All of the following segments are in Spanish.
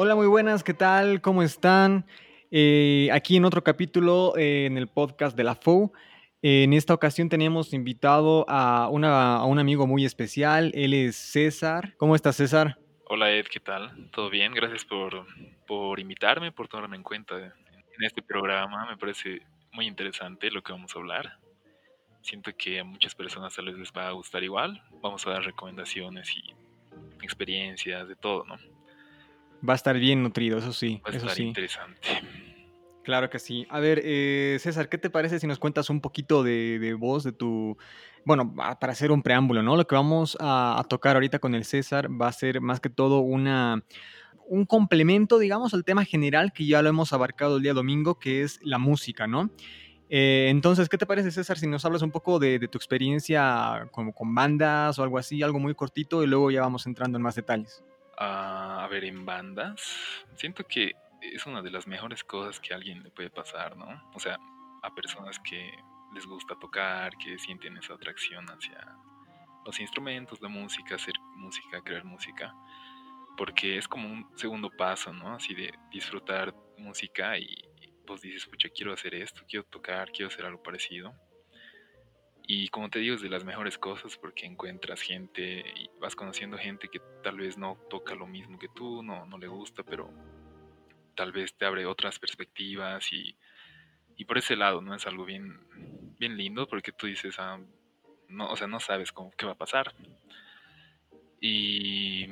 Hola, muy buenas, ¿qué tal? ¿Cómo están? Eh, aquí en otro capítulo eh, en el podcast de la FO. en esta ocasión tenemos invitado a, una- a un amigo muy especial. Él es César. ¿Cómo estás, César? Hola Ed, ¿qué tal? ¿Todo bien? Gracias por, por invitarme, por tomarme en cuenta en este programa. Me parece muy interesante lo que vamos a hablar. Siento que a muchas personas tal vez les va a gustar igual. Vamos a dar recomendaciones y experiencias de todo, ¿no? Va a estar bien nutrido, eso sí, Va a eso estar sí. interesante. Claro que sí. A ver, eh, César, ¿qué te parece si nos cuentas un poquito de, de vos, de tu... Bueno, para hacer un preámbulo, ¿no? Lo que vamos a, a tocar ahorita con el César va a ser más que todo una, un complemento, digamos, al tema general que ya lo hemos abarcado el día domingo, que es la música, ¿no? Eh, entonces, ¿qué te parece, César, si nos hablas un poco de, de tu experiencia como con bandas o algo así, algo muy cortito, y luego ya vamos entrando en más detalles? A ver, en bandas, siento que es una de las mejores cosas que a alguien le puede pasar, ¿no? O sea, a personas que les gusta tocar, que sienten esa atracción hacia los instrumentos, la música, hacer música, crear música, porque es como un segundo paso, ¿no? Así de disfrutar música y pues dices, pucha, quiero hacer esto, quiero tocar, quiero hacer algo parecido. Y como te digo, es de las mejores cosas porque encuentras gente y vas conociendo gente que tal vez no toca lo mismo que tú, no, no le gusta, pero tal vez te abre otras perspectivas y, y por ese lado, ¿no? Es algo bien, bien lindo porque tú dices, ah, no, o sea, no sabes cómo, qué va a pasar. Y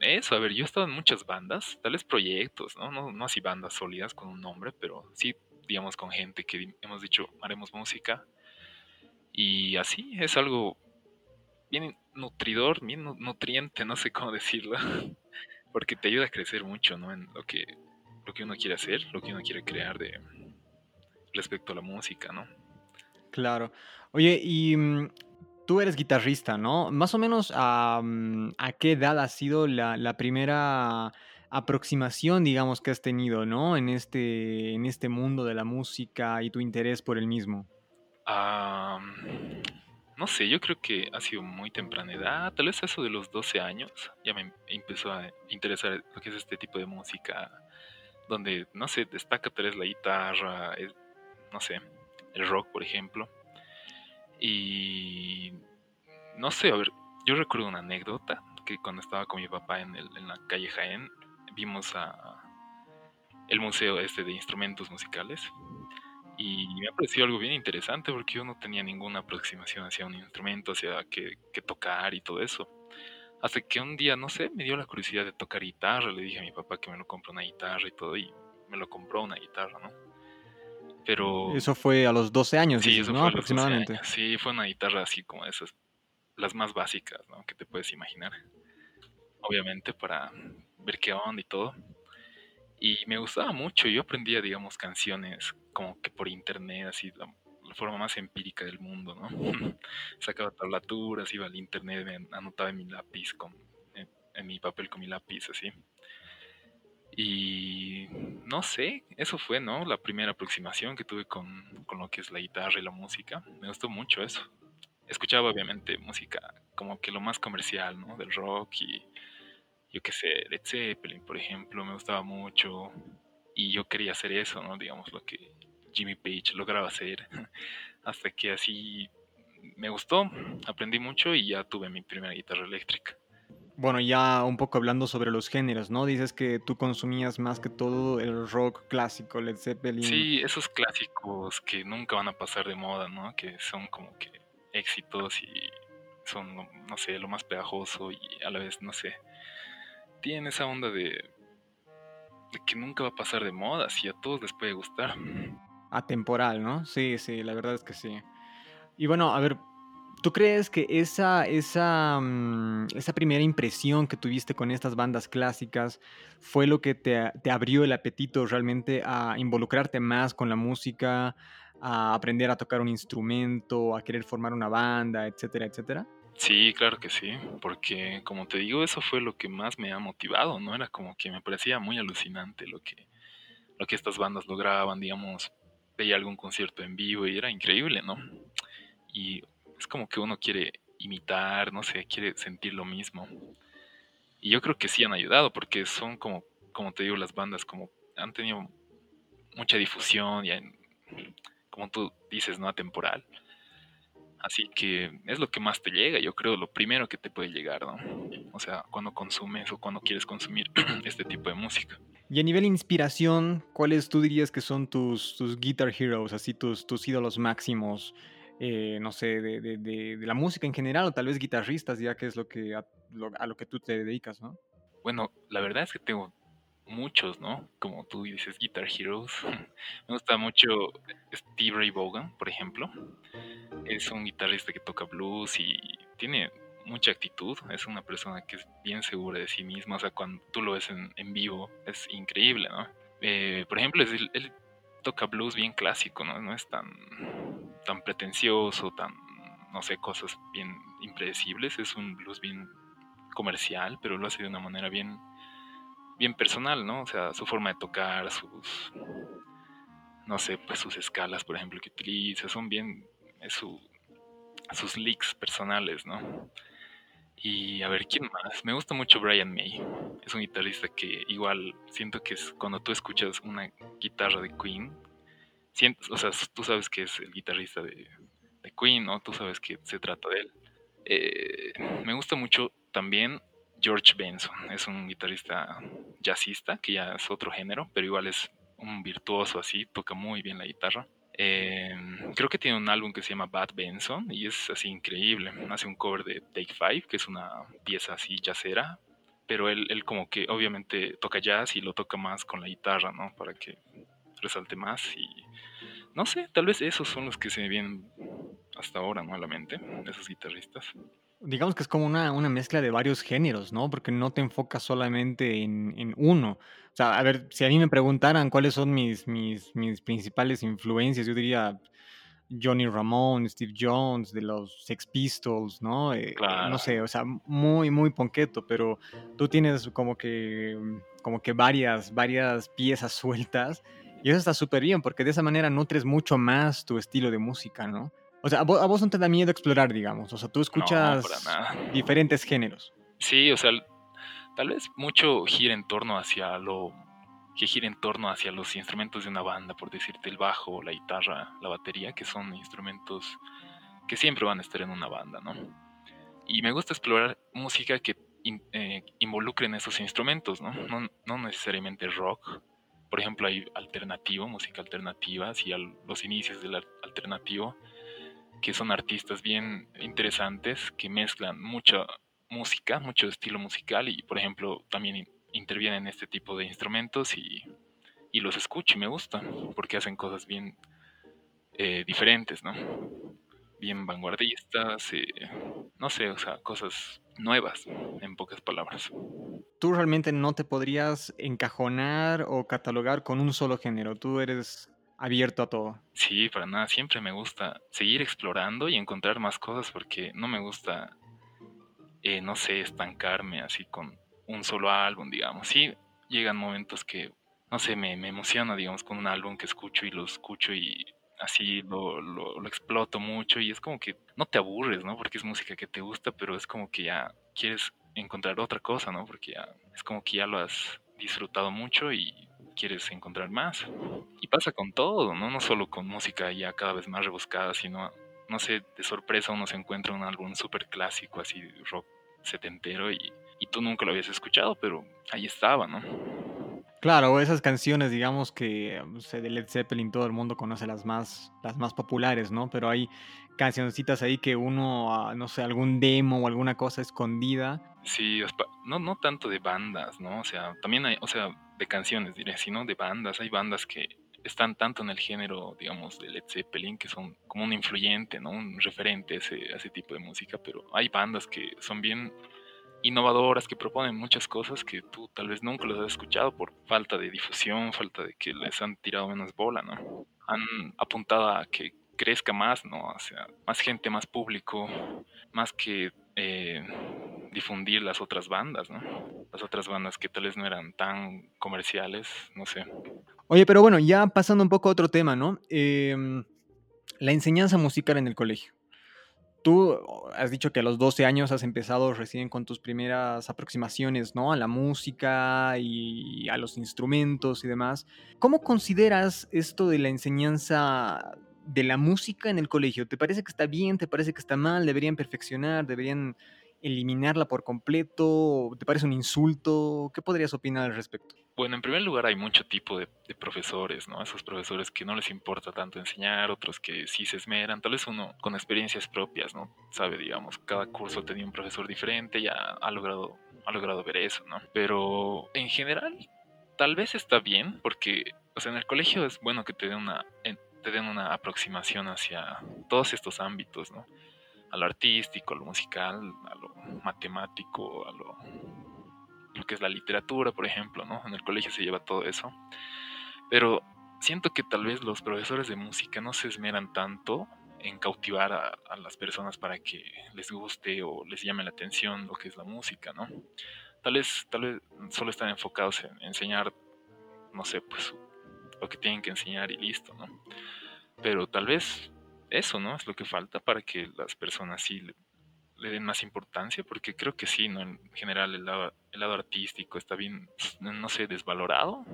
eso, a ver, yo he estado en muchas bandas, tales proyectos, ¿no? No, no así bandas sólidas con un nombre, pero sí, digamos, con gente que hemos dicho, haremos música. Y así es algo bien nutridor, bien nu- nutriente, no sé cómo decirlo, porque te ayuda a crecer mucho, ¿no? En lo que, lo que uno quiere hacer, lo que uno quiere crear de respecto a la música, ¿no? Claro. Oye, y mm, tú eres guitarrista, ¿no? Más o menos a, mm, ¿a qué edad ha sido la, la primera aproximación, digamos, que has tenido, ¿no? En este, en este mundo de la música y tu interés por el mismo. Ah, no sé, yo creo que ha sido muy temprana edad, tal vez eso de los 12 años, ya me empezó a interesar lo que es este tipo de música, donde, no sé, destaca tal vez la guitarra, no sé, el rock, por ejemplo. Y no sé, a ver, yo recuerdo una anécdota que cuando estaba con mi papá en, el- en la calle Jaén, vimos a el museo este de instrumentos musicales y me ha parecido algo bien interesante porque yo no tenía ninguna aproximación hacia un instrumento, hacia qué, qué tocar y todo eso. Hasta que un día, no sé, me dio la curiosidad de tocar guitarra, le dije a mi papá que me lo compró una guitarra y todo y me lo compró una guitarra, ¿no? Pero Eso fue a los 12 años, sí, dices, eso ¿no? fue a los 12 Aproximadamente. Sí, fue una guitarra así como esas, las más básicas, ¿no? Que te puedes imaginar. Obviamente para ver qué onda y todo. Y me gustaba mucho, yo aprendía, digamos, canciones como que por internet, así, la, forma más empírica del mundo, ¿no? Sacaba tablaturas, iba al internet, me anotaba en mi lápiz, con, en, en mi papel con mi lápiz, así. Y no sé, eso fue, ¿no? La primera aproximación que tuve con, con lo que es la guitarra y la música. Me gustó mucho eso. Escuchaba obviamente música como que lo más comercial, ¿no? Del rock y yo qué sé, Led Zeppelin, por ejemplo, me gustaba mucho y yo quería hacer eso, ¿no? Digamos lo que Jimmy Page lograba hacer, hasta que así me gustó, aprendí mucho y ya tuve mi primera guitarra eléctrica. Bueno, ya un poco hablando sobre los géneros, ¿no? Dices que tú consumías más que todo el rock clásico, Led Zeppelin. Sí, esos clásicos que nunca van a pasar de moda, ¿no? Que son como que éxitos y son, no sé, lo más pegajoso y a la vez, no sé, tienen esa onda de, de que nunca va a pasar de moda, si a todos les puede gustar. Atemporal, ¿no? Sí, sí, la verdad es que sí. Y bueno, a ver, ¿tú crees que esa, esa, mm, esa primera impresión que tuviste con estas bandas clásicas fue lo que te, te abrió el apetito realmente a involucrarte más con la música, a aprender a tocar un instrumento, a querer formar una banda, etcétera, etcétera? Sí, claro que sí, porque como te digo, eso fue lo que más me ha motivado, ¿no? Era como que me parecía muy alucinante lo que, lo que estas bandas lograban, digamos, veía algún concierto en vivo y era increíble, ¿no? Y es como que uno quiere imitar, no sé, quiere sentir lo mismo. Y yo creo que sí han ayudado, porque son como como te digo, las bandas como han tenido mucha difusión y como tú dices, no atemporal. Así que es lo que más te llega, yo creo, lo primero que te puede llegar, ¿no? O sea, cuando consumes o cuando quieres consumir este tipo de música. Y a nivel inspiración, ¿cuáles tú dirías que son tus, tus guitar heroes, así tus, tus ídolos máximos, eh, no sé, de, de, de, la música en general o tal vez guitarristas, ya que es lo que a lo que tú te dedicas, ¿no? Bueno, la verdad es que tengo muchos, ¿no? Como tú dices, Guitar Heroes. Me gusta mucho Steve Ray Vaughan, por ejemplo. Es un guitarrista que toca blues y tiene mucha actitud. Es una persona que es bien segura de sí misma. O sea, cuando tú lo ves en, vivo, es increíble, ¿no? Eh, por ejemplo, él, toca blues bien clásico, ¿no? No es tan, tan pretencioso, tan, no sé, cosas bien impredecibles. Es un blues bien comercial, pero lo hace de una manera bien bien personal, ¿no? O sea, su forma de tocar, sus, no sé, pues sus escalas, por ejemplo, que utiliza, son bien, su, sus licks personales, ¿no? Y a ver, ¿quién más? Me gusta mucho Brian May. Es un guitarrista que igual siento que es cuando tú escuchas una guitarra de Queen, sientes, o sea, tú sabes que es el guitarrista de, de Queen, ¿no? Tú sabes que se trata de él. Eh, me gusta mucho también George Benson. Es un guitarrista jazzista, que ya es otro género, pero igual es un virtuoso así, toca muy bien la guitarra. Em, creo que tiene un álbum que se llama Bad Benson y es así increíble. Hace un cover de Take Five, que es una pieza así jazzera, pero él, como que obviamente toca jazz y lo toca más con la guitarra, ¿no? Para que resalte más y no sé, tal vez esos son los que se vienen hasta ahora, ¿no? A la mente, esos guitarristas digamos que es como una, una, mezcla de varios géneros, ¿no? Porque no te enfocas solamente en, en, uno. O sea, a ver, si a mí me preguntaran cuáles son mis, mis, mis principales influencias, yo diría Johnny Ramón, Steve Jones, de los Sex Pistols, ¿no? Eh, no sé, o sea, muy, muy ponqueto, pero tú tienes como que, como que varias, varias piezas sueltas y eso está súper bien porque de esa manera nutres mucho más tu estilo de música, ¿no? O sea, a vos, no te da miedo explorar, digamos. O sea, tú escuchas diferentes géneros. Sí, o sea, tal vez mucho gira en torno hacia lo que gira en torno hacia los instrumentos de una banda, por decirte el bajo, la guitarra, la batería, que son instrumentos que siempre van a estar en una banda, ¿no? Y me gusta explorar música que eh, involucren esos instrumentos, ¿no? ¿no? ¿no? necesariamente rock. Por ejemplo, hay alternativo, música alternativa, así a los inicios del alternativo que son artistas bien interesantes que mezclan mucha música, mucho estilo musical y por ejemplo también intervienen en este tipo de instrumentos y, y los escucho y me gusta porque hacen cosas bien eh, diferentes, ¿no? Bien vanguardistas, eh, no sé, o sea, cosas nuevas, en pocas palabras. Tú realmente no te podrías encajonar o catalogar con un solo género, tú eres abierto a todo. Sí, para nada, siempre me gusta seguir explorando y encontrar más cosas porque no me gusta, eh, no sé, estancarme así con un solo álbum, digamos. Sí, llegan momentos que, no sé, me, me emociona, digamos, con un álbum que escucho y lo escucho y así lo, lo, lo, exploto mucho y es como que no te aburres, ¿no? Porque es música que te gusta, pero es como que ya quieres encontrar otra cosa, ¿no? Porque ya es como que ya lo has disfrutado mucho y quieres encontrar más. Y pasa con todo, ¿no? No solo con música ya cada vez más rebuscada, sino, no sé, de sorpresa uno se encuentra un álbum súper clásico, así rock setentero, y, y tú nunca lo habías escuchado, pero ahí estaba, ¿no? Claro, esas canciones, digamos que de Led Zeppelin todo el mundo conoce las más, las más populares, ¿no? Pero hay cancioncitas ahí que uno, ah, no sé, algún demo o alguna cosa escondida. Sí, no, no tanto de bandas, ¿no? O sea, también hay, o sea, de canciones, diré, sino de bandas. Hay bandas que están tanto en el género, digamos, de Led Zeppelin, que son como un influyente, ¿no? Un referente a ese, ese tipo de música, pero hay bandas que son bien innovadoras, que proponen muchas cosas que tú tal vez nunca los has escuchado por falta de difusión, falta de que les han tirado menos bola, ¿no? Han apuntado a que crezca más, ¿no? O sea, más gente, más público, más que eh, difundir las otras bandas, ¿no? Las otras bandas que tal vez no eran tan comerciales, no sé. Oye, pero bueno, ya pasando un poco a otro tema, ¿no? Em, la enseñanza musical en el colegio. tú has dicho que a los 12 años has empezado recién con tus primeras aproximaciones, ¿no? A la música y a los instrumentos y demás. ¿Cómo consideras esto de la enseñanza de la música en el colegio? ¿Te parece que está bien? ¿Te parece que está mal? ¿Deberían perfeccionar? ¿Deberían eliminarla por completo? ¿Te parece un insulto? ¿Qué podrías opinar al respecto? Bueno, en primer lugar hay mucho tipo de, profesores, ¿no? Esos profesores que no les importa tanto enseñar, otros que sí se esmeran, tal vez uno con experiencias propias, ¿no? Sabe, digamos, cada curso tenía un profesor diferente, ya ha logrado, ha logrado ver eso, ¿no? Pero en general, tal vez está bien, porque, o sea, en el colegio es bueno que te den una, te den una aproximación hacia todos estos ámbitos, ¿no? A lo artístico, a lo musical, a lo matemático, a lo, lo que es la literatura, por ejemplo, ¿no? En el colegio se lleva todo eso. Pero siento que tal vez los profesores de música no se esmeran tanto en cautivar a, las personas para que les guste o les llame la atención lo que es la música, ¿no? Tal vez, tal vez solo están enfocados en enseñar, no sé, pues lo que tienen que enseñar y listo, ¿no? Pero tal vez eso, ¿no? Es lo que falta para que las personas sí le, den más importancia, porque creo que sí, ¿no? En general el lado, el lado artístico está bien, no sé, desvalorado.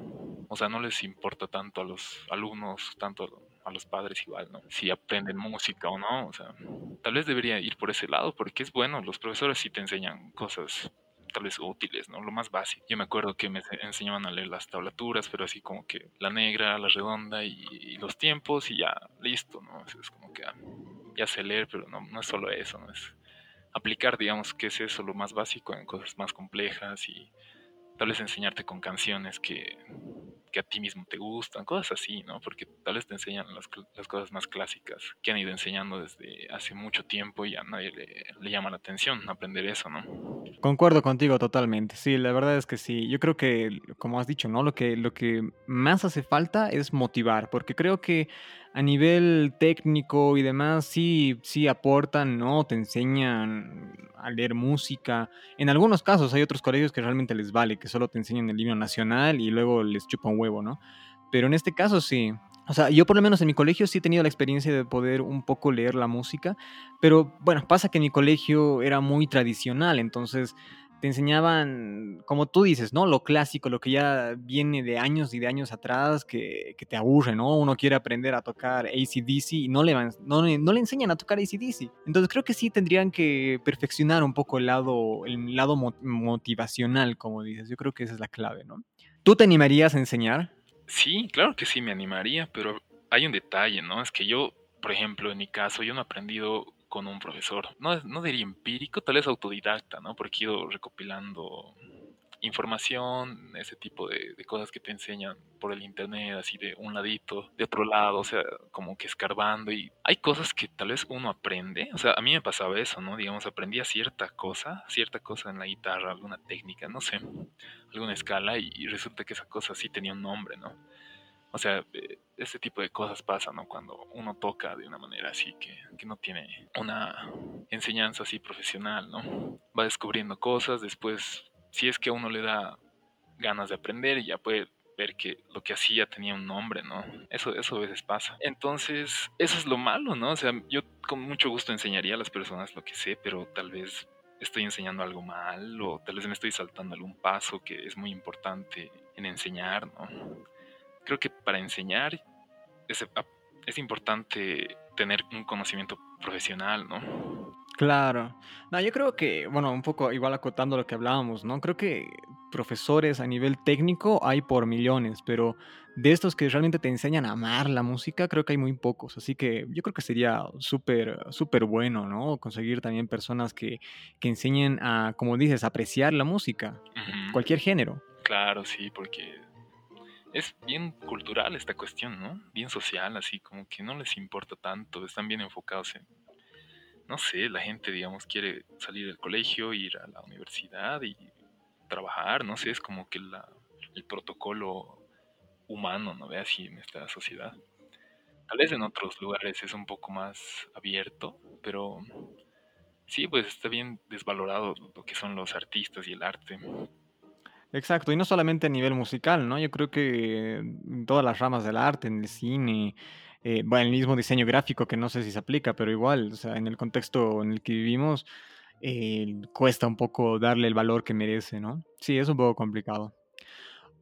O sea, no les importa tanto a los alumnos, tanto a los padres igual, ¿no? Si aprenden música o no, o sea, tal vez debería ir por ese lado, porque es bueno, los profesores sí te enseñan cosas tal vez útiles, ¿no? Lo más básico. Yo me acuerdo que me enseñaban a leer las tablaturas, pero así como que la negra, la redonda y, los tiempos y ya, listo, ¿no? Es, como que ah, ya sé leer, pero no, no es solo eso, ¿no? Es aplicar, digamos, qué es eso, lo más básico en cosas más complejas y tal vez enseñarte con canciones que, que a ti mismo te gustan, cosas así, ¿no? Porque tal vez te enseñan las, cosas más clásicas que han ido enseñando desde hace mucho tiempo y a nadie le, le, llama la atención aprender eso, ¿no? Concuerdo contigo totalmente, sí, la verdad es que sí. Yo creo que, como has dicho, ¿no? Lo que, lo que más hace falta es motivar, porque creo que a nivel técnico y demás, sí, sí aportan, ¿no? Te enseñan a leer música. En algunos casos hay otros colegios que realmente les vale, que solo te enseñan el himno nacional y luego les chupan huevo, ¿no? Pero en este caso sí. O sea, yo por lo menos en mi colegio sí he tenido la experiencia de poder un poco leer la música, pero bueno, pasa que mi colegio era muy tradicional, entonces te enseñaban, como tú dices, ¿no? Lo clásico, lo que ya viene de años y de años atrás, que, te aburre, ¿no? Uno quiere aprender a tocar ACDC y no le, no, no, le enseñan a tocar ACDC. Entonces creo que sí tendrían que perfeccionar un poco el lado, el lado motivacional, como dices. Yo creo que esa es la clave, ¿no? ¿Tú te animarías a enseñar? Sí, claro que sí me animaría, pero hay un detalle, ¿no? Es que yo, por ejemplo, en mi caso, yo no he aprendido con un profesor. No, no diría empírico, tal vez autodidacta, ¿no? Porque he ido recopilando información, ese tipo de, cosas que te enseñan por el internet, así de un ladito, de otro lado, o sea, como que escarbando y hay cosas que tal vez uno aprende, o sea, a mí me pasaba eso, ¿no? Digamos, aprendía cierta cosa, cierta cosa en la guitarra, alguna técnica, no sé, alguna escala y resulta que esa cosa sí tenía un nombre, ¿no? O sea, este tipo de cosas pasan, ¿no? Cuando uno toca de una manera así que, que, no tiene una enseñanza así profesional, ¿no? Va descubriendo cosas, después, si es que a uno le da ganas de aprender, ya puede ver que lo que hacía tenía un nombre, ¿no? Eso, eso a veces pasa. Entonces, eso es lo malo, ¿no? O sea, yo con mucho gusto enseñaría a las personas lo que sé, pero tal vez estoy enseñando algo mal o tal vez me estoy saltando algún paso que es muy importante en enseñar, ¿no? Creo que para enseñar es, es importante tener un conocimiento profesional, ¿no? Claro. No, yo creo que, bueno, un poco igual acotando lo que hablábamos, ¿no? Creo que profesores a nivel técnico hay por millones, pero de estos que realmente te enseñan a amar la música, creo que hay muy pocos. Así que yo creo que sería súper, súper bueno, ¿no? Conseguir también personas que, que enseñen a, como dices, apreciar la música, cualquier género. Claro, sí, porque es bien cultural esta cuestión, ¿no? Bien social, así como que no les importa tanto, están bien enfocados en, no sé, la gente, digamos, quiere salir del colegio, ir a la universidad y trabajar, no sé, es como que la, el protocolo humano, ¿no ve así en esta sociedad. Tal vez en otros lugares es un poco más abierto, pero sí, pues está bien desvalorado lo que son los artistas y el arte. Exacto, y no solamente a nivel musical, ¿no? Yo creo que en todas las ramas del arte, en el cine, eh, bueno, el mismo diseño gráfico que no sé si se aplica, pero igual, o sea, en el contexto en el que vivimos, eh, cuesta un poco darle el valor que merece, ¿no? Sí, es un poco complicado.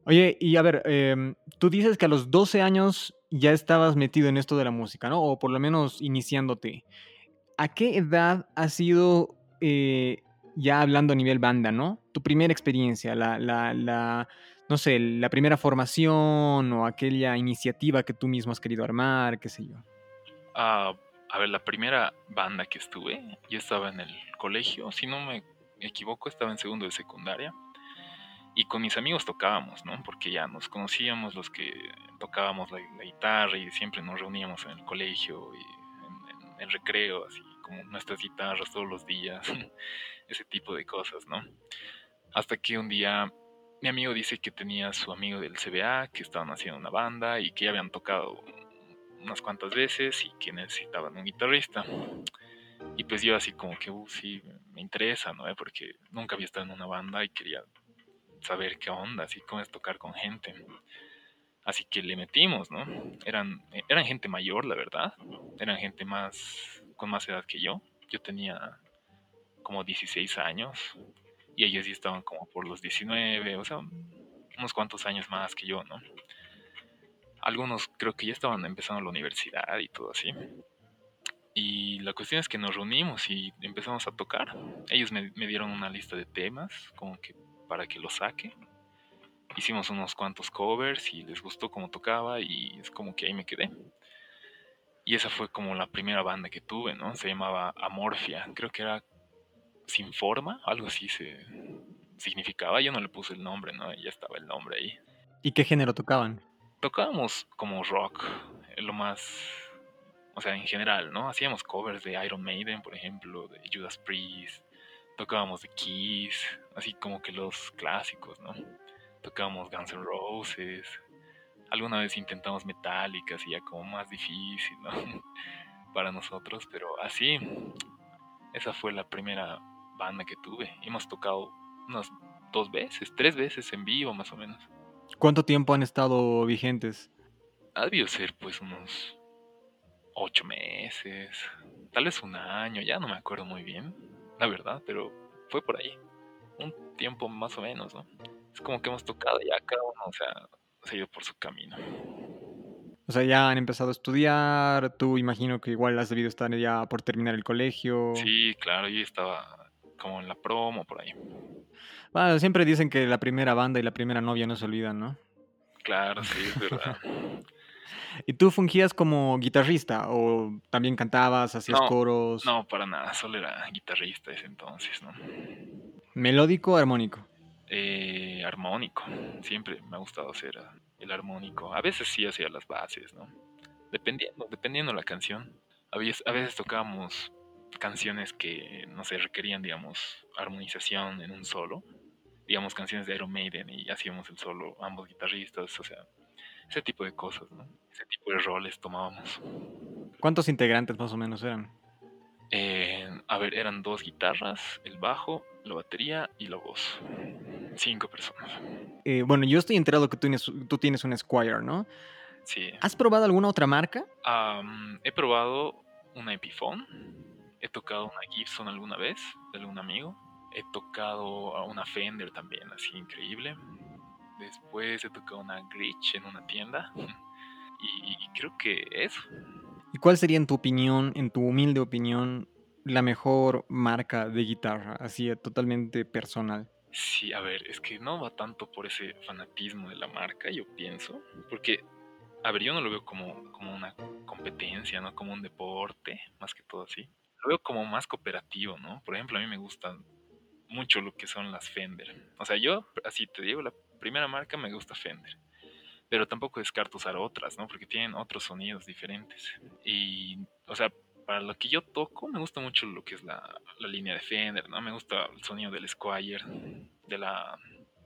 Oye, y a ver, em, tú dices que a los 12 años ya estabas metido en esto de la música, ¿no? O por lo menos iniciándote. ¿A qué edad ha sido, eh, ya hablando a nivel banda, ¿no? Tu primera experiencia, la, la, la, no sé, la primera formación o aquella iniciativa que tú mismo has querido armar, qué sé yo. Ah, a ver, la primera banda que estuve, yo estaba en el colegio, si no me equivoco, estaba en segundo de secundaria. Y con mis amigos tocábamos, ¿no? Porque ya nos conocíamos los que tocábamos la, guitarra y siempre nos reuníamos en el colegio y en, en el recreo, así como nuestras guitarras todos los días, ese tipo de cosas, ¿no? Hasta que un día mi amigo dice que tenía su amigo del CBA, que estaban haciendo una banda y que ya habían tocado unas cuantas veces y que necesitaban un guitarrista. Y pues yo así como que, uh, sí, me interesa, ¿no? Porque nunca había estado en una banda y quería saber qué onda, así cómo es tocar con gente. Así que le metimos, ¿no? Eran, eran gente mayor, la verdad. Eran gente más, con más edad que yo. Yo tenía como 16 años y ellos sí estaban como por los 19, o sea, unos cuantos años más que yo, ¿no? Algunos creo que ya estaban empezando la universidad y todo así. Y la cuestión es que nos reunimos y empezamos a tocar. Ellos me, me dieron una lista de temas, como que para que lo saque. Hicimos unos cuantos covers y les gustó cómo tocaba y es como que ahí me quedé. Y esa fue como la primera banda que tuve, ¿no? Se llamaba Amorfia, creo que era Sin Forma, algo así se significaba. Yo no le puse el nombre, ¿no? Ya estaba el nombre ahí. ¿Y qué género tocaban? Tocábamos como rock, lo más, o sea, en general, ¿no? Hacíamos covers de Iron Maiden, por ejemplo, de Judas Priest, tocábamos de Kiss, así como que los clásicos, ¿no? Tocábamos Guns N' Roses, alguna vez intentamos Metallica, así ya como más difícil, ¿no? Para nosotros, pero así, esa fue la primera banda que tuve. Hemos tocado unas dos veces, tres veces en vivo más o menos. ¿Cuánto tiempo han estado vigentes? Ha debido ser pues unos ocho meses, tal vez un año, ya no me acuerdo muy bien, la verdad, pero fue por ahí. Un tiempo más o menos, ¿no? Es como que hemos tocado ya cada uno, o sea, se ha ido por su camino. O sea, ya han empezado a estudiar, tú imagino que igual has debido estar ya por terminar el colegio. Sí, claro, yo estaba como en la promo por ahí. Bueno, siempre dicen que la primera banda y la primera novia no se olvidan, ¿no? Claro, sí, es verdad. ¿Y tú fungías como guitarrista o también cantabas, hacías No, coros? No, para nada, solo era guitarrista ese entonces, ¿no? ¿Melódico o armónico? Eh, armónico, siempre me ha gustado hacer ah, el armónico. A veces sí hacía las bases, ¿no? Dependiendo, dependiendo la canción. A veces, a veces tocábamos canciones que, no sé, requerían, digamos, armonización en un solo. Digamos, canciones de Iron Maiden y hacíamos el solo, ambos guitarristas, o sea, ese tipo de cosas, ¿no? Ese tipo de roles tomábamos. ¿Cuántos integrantes más o menos eran? Eh, a ver, eran dos guitarras, el bajo, la batería y la voz. Cinco personas. Eh, bueno, yo estoy enterado que tú tienes, tú tienes un Squire, ¿no? Sí. ¿Has probado alguna otra marca? He probado una Epiphone. He tocado una Gibson alguna vez, de algún amigo. He tocado a una Fender también, así increíble. Después he tocado una Gritch en una tienda. Y, y creo que eso. ¿Y cuál sería, en tu opinión, en tu humilde opinión, la mejor marca de guitarra? Así, totalmente personal. Sí, a ver, es que no va tanto por ese fanatismo de la marca, yo pienso. Porque, a ver, yo no lo veo como, como una competencia, ¿no? Como un deporte, más que todo así. Lo veo como más cooperativo, ¿no? Por ejemplo, a mí me gustan mucho lo que son las Fender. O sea, yo, así te digo, la primera marca me gusta Fender. Pero tampoco descarto usar otras, ¿no? Porque tienen otros sonidos diferentes. Y, o sea, para lo que yo toco, me gusta mucho lo que es la, la línea de Fender, ¿no? Me gusta el sonido del Squire, de la,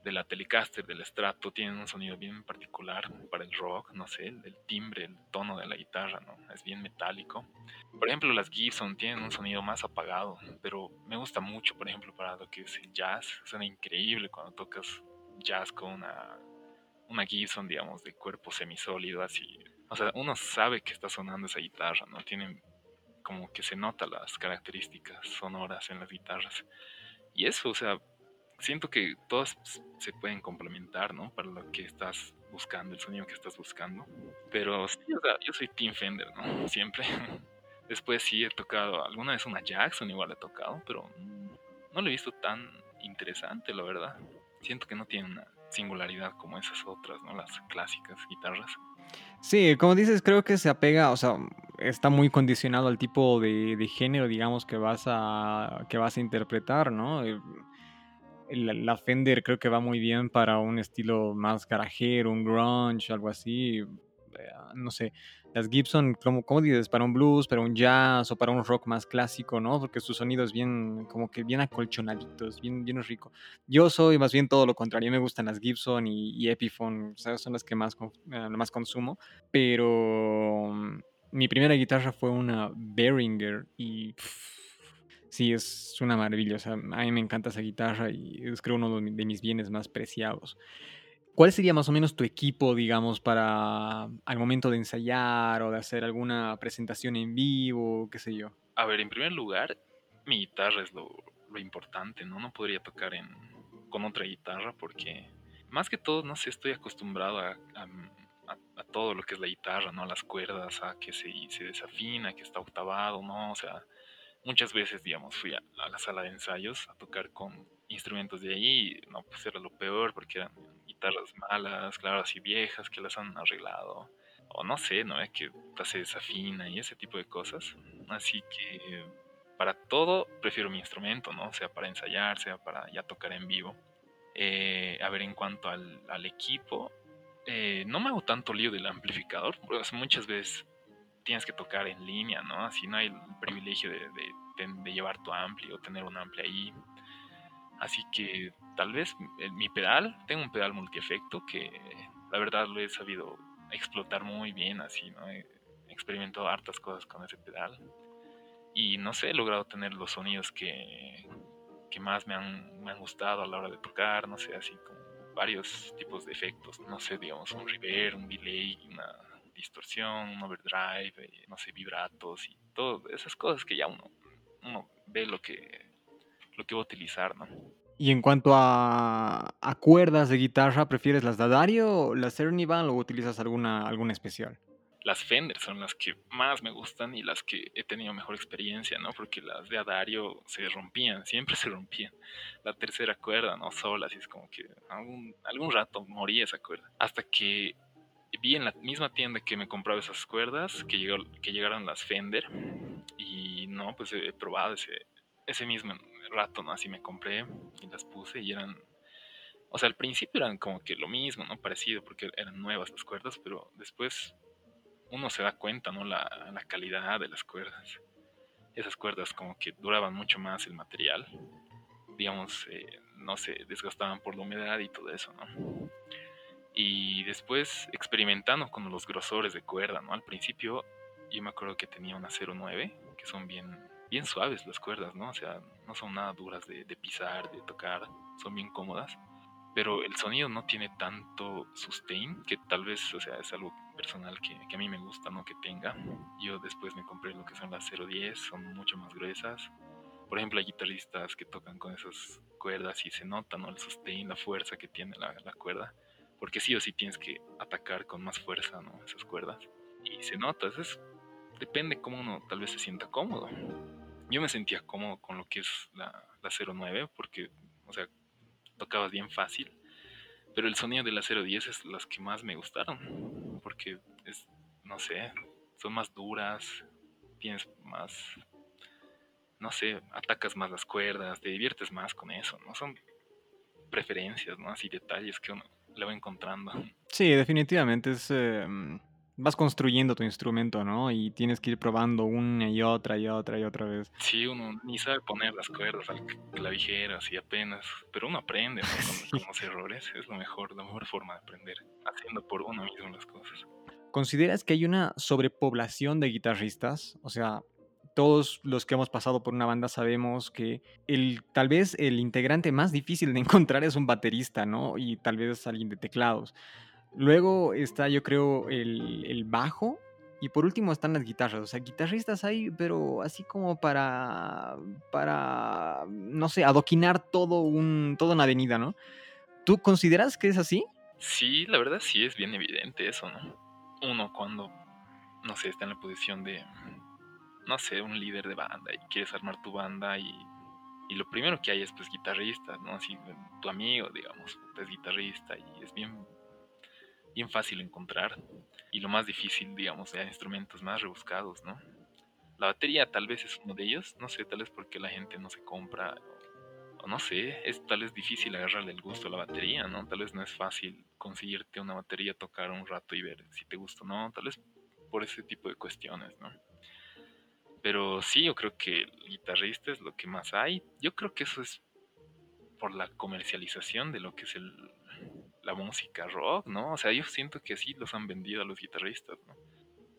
de la Telecaster, del Strato. Tienen un sonido bien particular para el rock, no sé, el, timbre, el tono de la guitarra, ¿no? Es bien metálico. Por ejemplo, las Gibson tienen un sonido más apagado, pero me gusta mucho, por ejemplo, para lo que es el jazz. Suena increíble cuando tocas jazz con una, una Gibson, digamos, de cuerpo semisólido, así. o sea, uno sabe que está sonando esa guitarra, ¿no? Tienen como que se nota las características sonoras en las guitarras. Y eso, o sea, siento que todas se pueden complementar, ¿no? Para lo que estás buscando, el sonido que estás buscando. Pero sí, o sea, yo soy Team Fender, ¿no? Siempre. Después sí he tocado, alguna vez una Jackson igual he tocado, pero no lo he visto tan interesante, la verdad. Siento que no tiene una singularidad como esas otras, ¿no? Las clásicas guitarras. Sí, como dices, creo que se apega, o sea, está muy condicionado al tipo de, de género, digamos, que vas a, que vas a interpretar, ¿no? Eh, la, Fender creo que va muy bien para un estilo más garajero, un grunge, algo así. Eh, no sé, las Gibson, como, como dices, para un blues, para un jazz o para un rock más clásico, ¿no? Porque su sonido es bien, como que bien acolchonaditos, bien, bien rico. Yo soy más bien todo lo contrario, me gustan las Gibson y, Epiphone, son las que más, eh, más consumo, pero mi primera guitarra fue una Behringer y... Sí, es una maravilla. O sea, a mí me encanta esa guitarra y es creo uno de mis bienes más preciados. ¿Cuál sería más o menos tu equipo, digamos, para al momento de ensayar o de hacer alguna presentación en vivo, qué sé yo? A ver, en primer lugar, mi guitarra es lo, importante, ¿no? No podría tocar en, con otra guitarra porque, más que todo, no sé, estoy acostumbrado a, a, todo lo que es la guitarra, ¿no? A las cuerdas, a que se, se desafina, que está octavado, ¿no? O sea, muchas veces, digamos, fui a, la sala de ensayos a tocar con instrumentos de ahí, no, pues era lo peor porque eran guitarras malas, claro, así viejas que las han arreglado, o no sé, ¿no? Es que se desafina y ese tipo de cosas. Así que para todo prefiero mi instrumento, ¿no? Sea para ensayar, sea para ya tocar en vivo. Eh, a ver, en cuanto al, al equipo, eh, no me hago tanto lío del amplificador, porque muchas veces tienes que tocar en línea, ¿no? Así no hay el privilegio de, de, llevar tu ampli o tener un ampli ahí. Así que tal vez mi pedal, tengo un pedal multiefecto que la verdad lo he sabido explotar muy bien, así, ¿no? He experimentado hartas cosas con ese pedal. Y no sé, he logrado tener los sonidos que, que más me han, me han gustado a la hora de tocar, no sé, así como varios tipos de efectos, no sé, digamos, un reverb, un delay, una distorsión, un overdrive, eh, no sé, vibratos y todas esas cosas que ya uno, uno ve lo que, lo que va a utilizar, ¿no? Y en cuanto a, a cuerdas de guitarra, ¿prefieres las Dadario, las Cernival o utilizas alguna, alguna especial? Las Fender son las que más me gustan y las que he tenido mejor experiencia, ¿no? Porque las de Adario se rompían, siempre se rompían. La tercera cuerda, ¿no? Sola, así es como que algún, algún rato moría esa cuerda. Hasta que vi en la misma tienda que me compraba esas cuerdas, que, llegó, que llegaron las Fender, y no, pues he probado ese, ese mismo rato, ¿no? Así me compré y las puse y eran... O sea, al principio eran como que lo mismo, ¿no? Parecido, porque eran nuevas las cuerdas, pero después uno se da cuenta, ¿no? La, la calidad de las cuerdas. Esas cuerdas como que duraban mucho más el material. Digamos, eh, no se desgastaban por la humedad y todo eso, ¿no? Y después experimentando con los grosores de cuerda, ¿no? Al principio yo me acuerdo que tenía una 09, que son bien, bien suaves las cuerdas, ¿no? O sea, no son nada duras de, de pisar, de tocar, son bien cómodas. Pero el sonido no tiene tanto sustain, que tal vez, o sea, es algo personal que, que, a mí me gusta, ¿no? Que tenga. Yo después me compré lo que son las 010, son mucho más gruesas. Por ejemplo, hay guitarristas que tocan con esas cuerdas y se nota, ¿no? El sustain, la fuerza que tiene la, la cuerda porque sí o sí tienes que atacar con más fuerza, ¿no? Esas cuerdas. Y se nota, es, depende cómo uno tal vez se sienta cómodo. Yo me sentía cómodo con lo que es la, la 09, porque, o sea, tocaba bien fácil. Pero el sonido de la 010 es las que más me gustaron, porque es, no sé, son más duras, tienes más, no sé, atacas más las cuerdas, te diviertes más con eso, ¿no? Son preferencias, ¿no? Así detalles que uno lo va encontrando. Sí, definitivamente es... Em, vas construyendo tu instrumento, ¿no? Y tienes que ir probando una y otra y otra y otra vez. Sí, uno ni sabe poner las cuerdas al clavijero así apenas, pero uno aprende con, los errores, es lo mejor, la mejor forma de aprender, haciendo por uno mismo las cosas. ¿Consideras que hay una sobrepoblación de guitarristas? O sea, todos los que hemos pasado por una banda sabemos que el, tal vez el integrante más difícil de encontrar es un baterista, ¿no? Y tal vez alguien de teclados. Luego está, yo creo, el, el bajo. Y por último están las guitarras. O sea, guitarristas hay, pero así como para. para. no sé, adoquinar todo un. toda una avenida, ¿no? ¿Tú consideras que es así? Sí, la verdad sí es bien evidente eso, ¿no? Uno cuando, no sé, está en la posición de, no sé, un líder de banda y quieres armar tu banda y, y lo primero que hay es pues guitarristas, ¿no? Así, tu amigo, digamos, es guitarrista y es bien, bien fácil encontrar. Y lo más difícil, digamos, de instrumentos más rebuscados, ¿no? La batería tal vez es uno de ellos, no sé, tal vez porque la gente no se compra no sé, es tal vez difícil agarrarle el gusto a la batería, ¿no? Tal vez no es fácil conseguirte una batería, tocar un rato y ver si te gusta o no, tal vez por ese tipo de cuestiones, ¿no? Pero sí, yo creo que el guitarrista es lo que más hay. Yo creo que eso es por la comercialización de lo que es el, la música rock, ¿no? O sea, yo siento que sí los han vendido a los guitarristas, ¿no?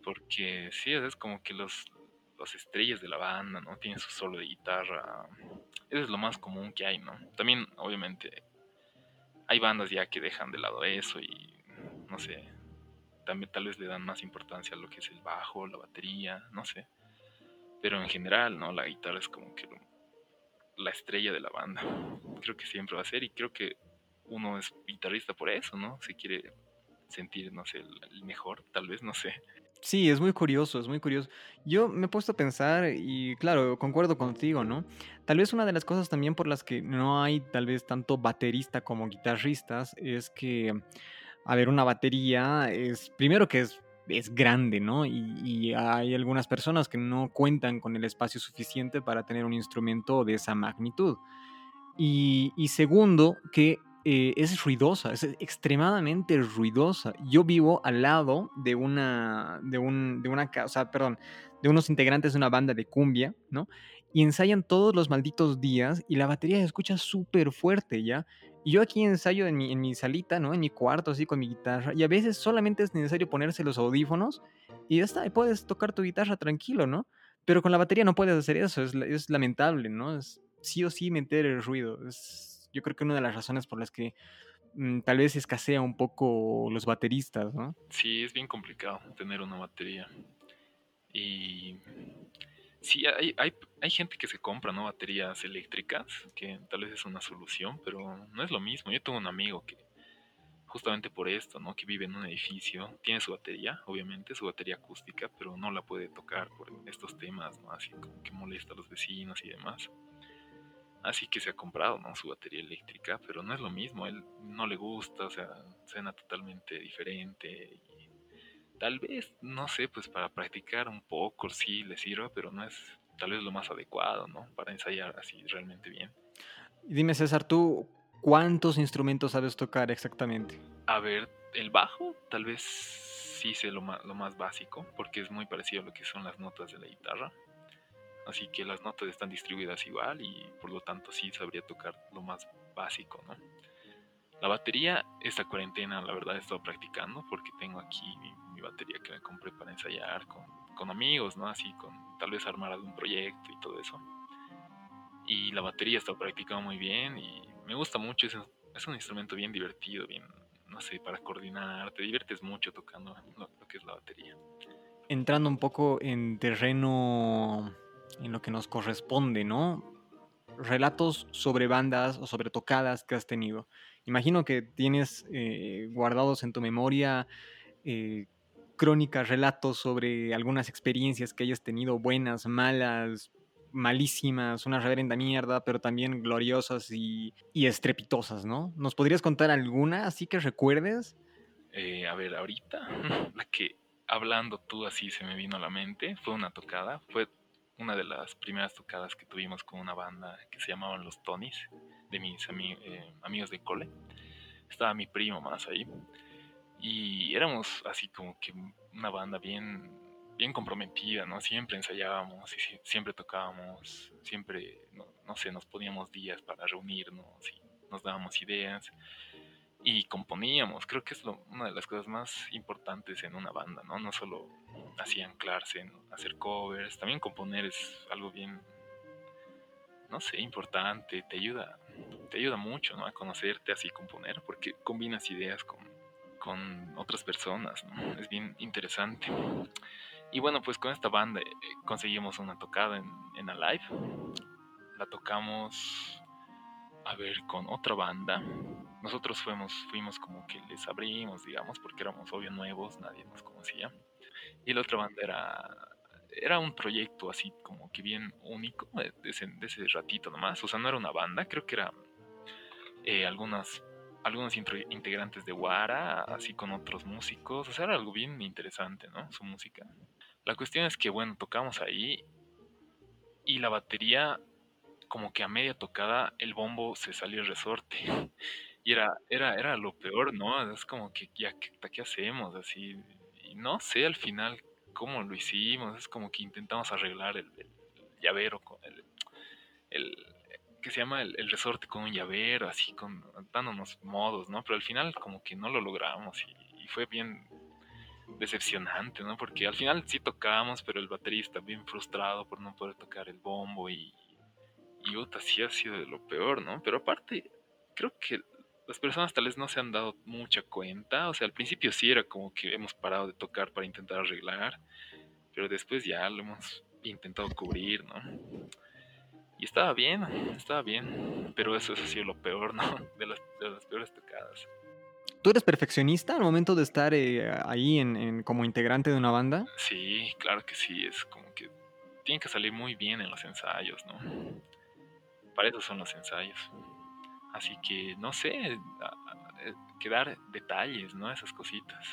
Porque sí, es como que los, los estrellas de la banda, ¿no? Tienen su solo de guitarra. Eso es lo más común que hay, ¿no? También, obviamente, hay bandas ya que dejan de lado eso y, no sé, también tal vez le dan más importancia a lo que es el bajo, la batería, no sé. Pero en general, ¿no? La guitarra es como que la estrella de la banda. Creo que siempre va a ser y creo que uno es guitarrista por eso, ¿no? Si quiere sentir, no sé, el mejor, tal vez, no sé. Sí, es muy curioso, es muy curioso. Yo me he puesto a pensar y claro, concuerdo contigo, ¿no? Tal vez una de las cosas también por las que no hay tal vez tanto baterista como guitarristas es que, a ver, una batería es, primero que es, es grande, ¿no? Y, hay algunas personas que no cuentan con el espacio suficiente para tener un instrumento de esa magnitud. Y segundo, que eh, es ruidosa, es extremadamente ruidosa. Yo vivo al lado de una, de un, de una, sea, perdón, de unos integrantes de una banda de cumbia, ¿no? Y ensayan todos los malditos días y la batería se escucha súper fuerte, ¿ya? Y yo aquí ensayo en mi, en mi salita, ¿no? En mi cuarto, así con mi guitarra. Y a veces solamente es necesario ponerse los audífonos y ya está, y puedes tocar tu guitarra tranquilo, ¿no? Pero con la batería no puedes hacer eso, es, es lamentable, ¿no? Es sí o sí meter el ruido, es yo creo que una de las razones por las que mm, tal vez escasea un poco los bateristas, ¿no? Sí, es bien complicado tener una batería. Y sí, hay, hay, hay gente que se compra ¿no? baterías eléctricas, que tal vez es una solución, pero no es lo mismo. Yo tengo un amigo que justamente por esto, ¿no? Que vive en un edificio, tiene su batería, obviamente, su batería acústica, pero no la puede tocar por estos temas, ¿no? Así como que molesta a los vecinos y demás. Así que se ha comprado ¿no? su batería eléctrica, pero no es lo mismo, él no le gusta, o sea, suena totalmente diferente. Y tal vez, no sé, pues para practicar un poco sí le sirva, pero no es tal vez lo más adecuado, ¿no? Para ensayar así realmente bien. Dime, César, ¿tú cuántos instrumentos sabes tocar exactamente? A ver, el bajo tal vez sí sé lo más, lo más básico, porque es muy parecido a lo que son las notas de la guitarra así que las notas están distribuidas igual y por lo tanto sí sabría tocar lo más básico, ¿no? La batería, esta cuarentena, la verdad he estado practicando porque tengo aquí mi, batería que me compré para ensayar con, con, amigos, ¿no? Así, con tal vez armar algún proyecto y todo eso. Y la batería estado practicando muy bien y me gusta mucho, es, es un instrumento bien divertido, bien, no sé, para coordinar, te diviertes mucho tocando lo, lo que es la batería. Entrando un poco en terreno en lo que nos corresponde, ¿no? Relatos sobre bandas o sobre tocadas que has tenido. Imagino que tienes eh, guardados en tu memoria eh, crónicas, relatos sobre algunas experiencias que hayas tenido, buenas, malas, malísimas, una reverenda mierda, pero también gloriosas y, y estrepitosas, ¿no? ¿Nos podrías contar alguna así que recuerdes? Eh, a ver, ahorita, la que hablando tú así se me vino a la mente, fue una tocada, fue una de las primeras tocadas que tuvimos con una banda que se llamaban Los Tonys, de mis eh, amigos de cole. Estaba mi primo más ahí. Y éramos así como que una banda bien, bien comprometida, ¿no? Siempre ensayábamos y siempre tocábamos, siempre, no, no sé, nos poníamos días para reunirnos y nos dábamos ideas y componíamos. Creo que es una de las cosas más importantes en una banda, ¿no? No solo así anclarse hacer covers, también componer es algo bien, no sé, importante, te ayuda, te ayuda mucho, ¿no? A conocerte así componer, porque combinas ideas con, con otras personas. Es bien interesante. Y bueno, pues con esta banda eh, conseguimos una tocada en, en Alive. La tocamos, a ver, con otra banda. Nosotros fuimos, fuimos como que les abrimos, digamos, porque éramos obvio nuevos, nadie nos conocía. Y la otra banda era, era un proyecto así como que bien único, de ese, de ese ratito nomás. O sea, no era una banda, creo que era eh, algunas algunos integrantes de Wara, así con otros músicos. O sea, era algo bien interesante, ¿no? Su música. La cuestión es que, bueno, tocamos ahí y la batería, como que a media tocada, el bombo se salió el resorte. Y era, era, era lo peor, ¿no? Es como que, ya, ¿qué, hacemos? Así, y no sé al final cómo lo hicimos. Es como que intentamos arreglar el, llavero con el, el que se llama el, resorte con un llavero, así, con, dándonos modos, ¿no? Pero al final como que no lo logramos y, fue bien decepcionante, ¿no? Porque al final sí tocábamos, pero el baterista bien frustrado por no poder tocar el bombo y, y Uta sí ha sido de lo peor, ¿no? Pero aparte, creo que las personas tal vez no se han dado mucha cuenta, o sea, al principio sí era como que hemos parado de tocar para intentar arreglar, pero después ya lo hemos intentado cubrir, ¿no? Y estaba bien, estaba bien. Pero eso, ha sido lo peor, ¿no? De las, de las peores tocadas. ¿Tú eres perfeccionista al momento de estar eh, ahí en, como integrante de una banda? Sí, claro que sí. Es como que tiene que salir muy bien en los ensayos, ¿no? Para eso son los ensayos. Así que, no sé, quedar detalles, ¿no? Esas cositas.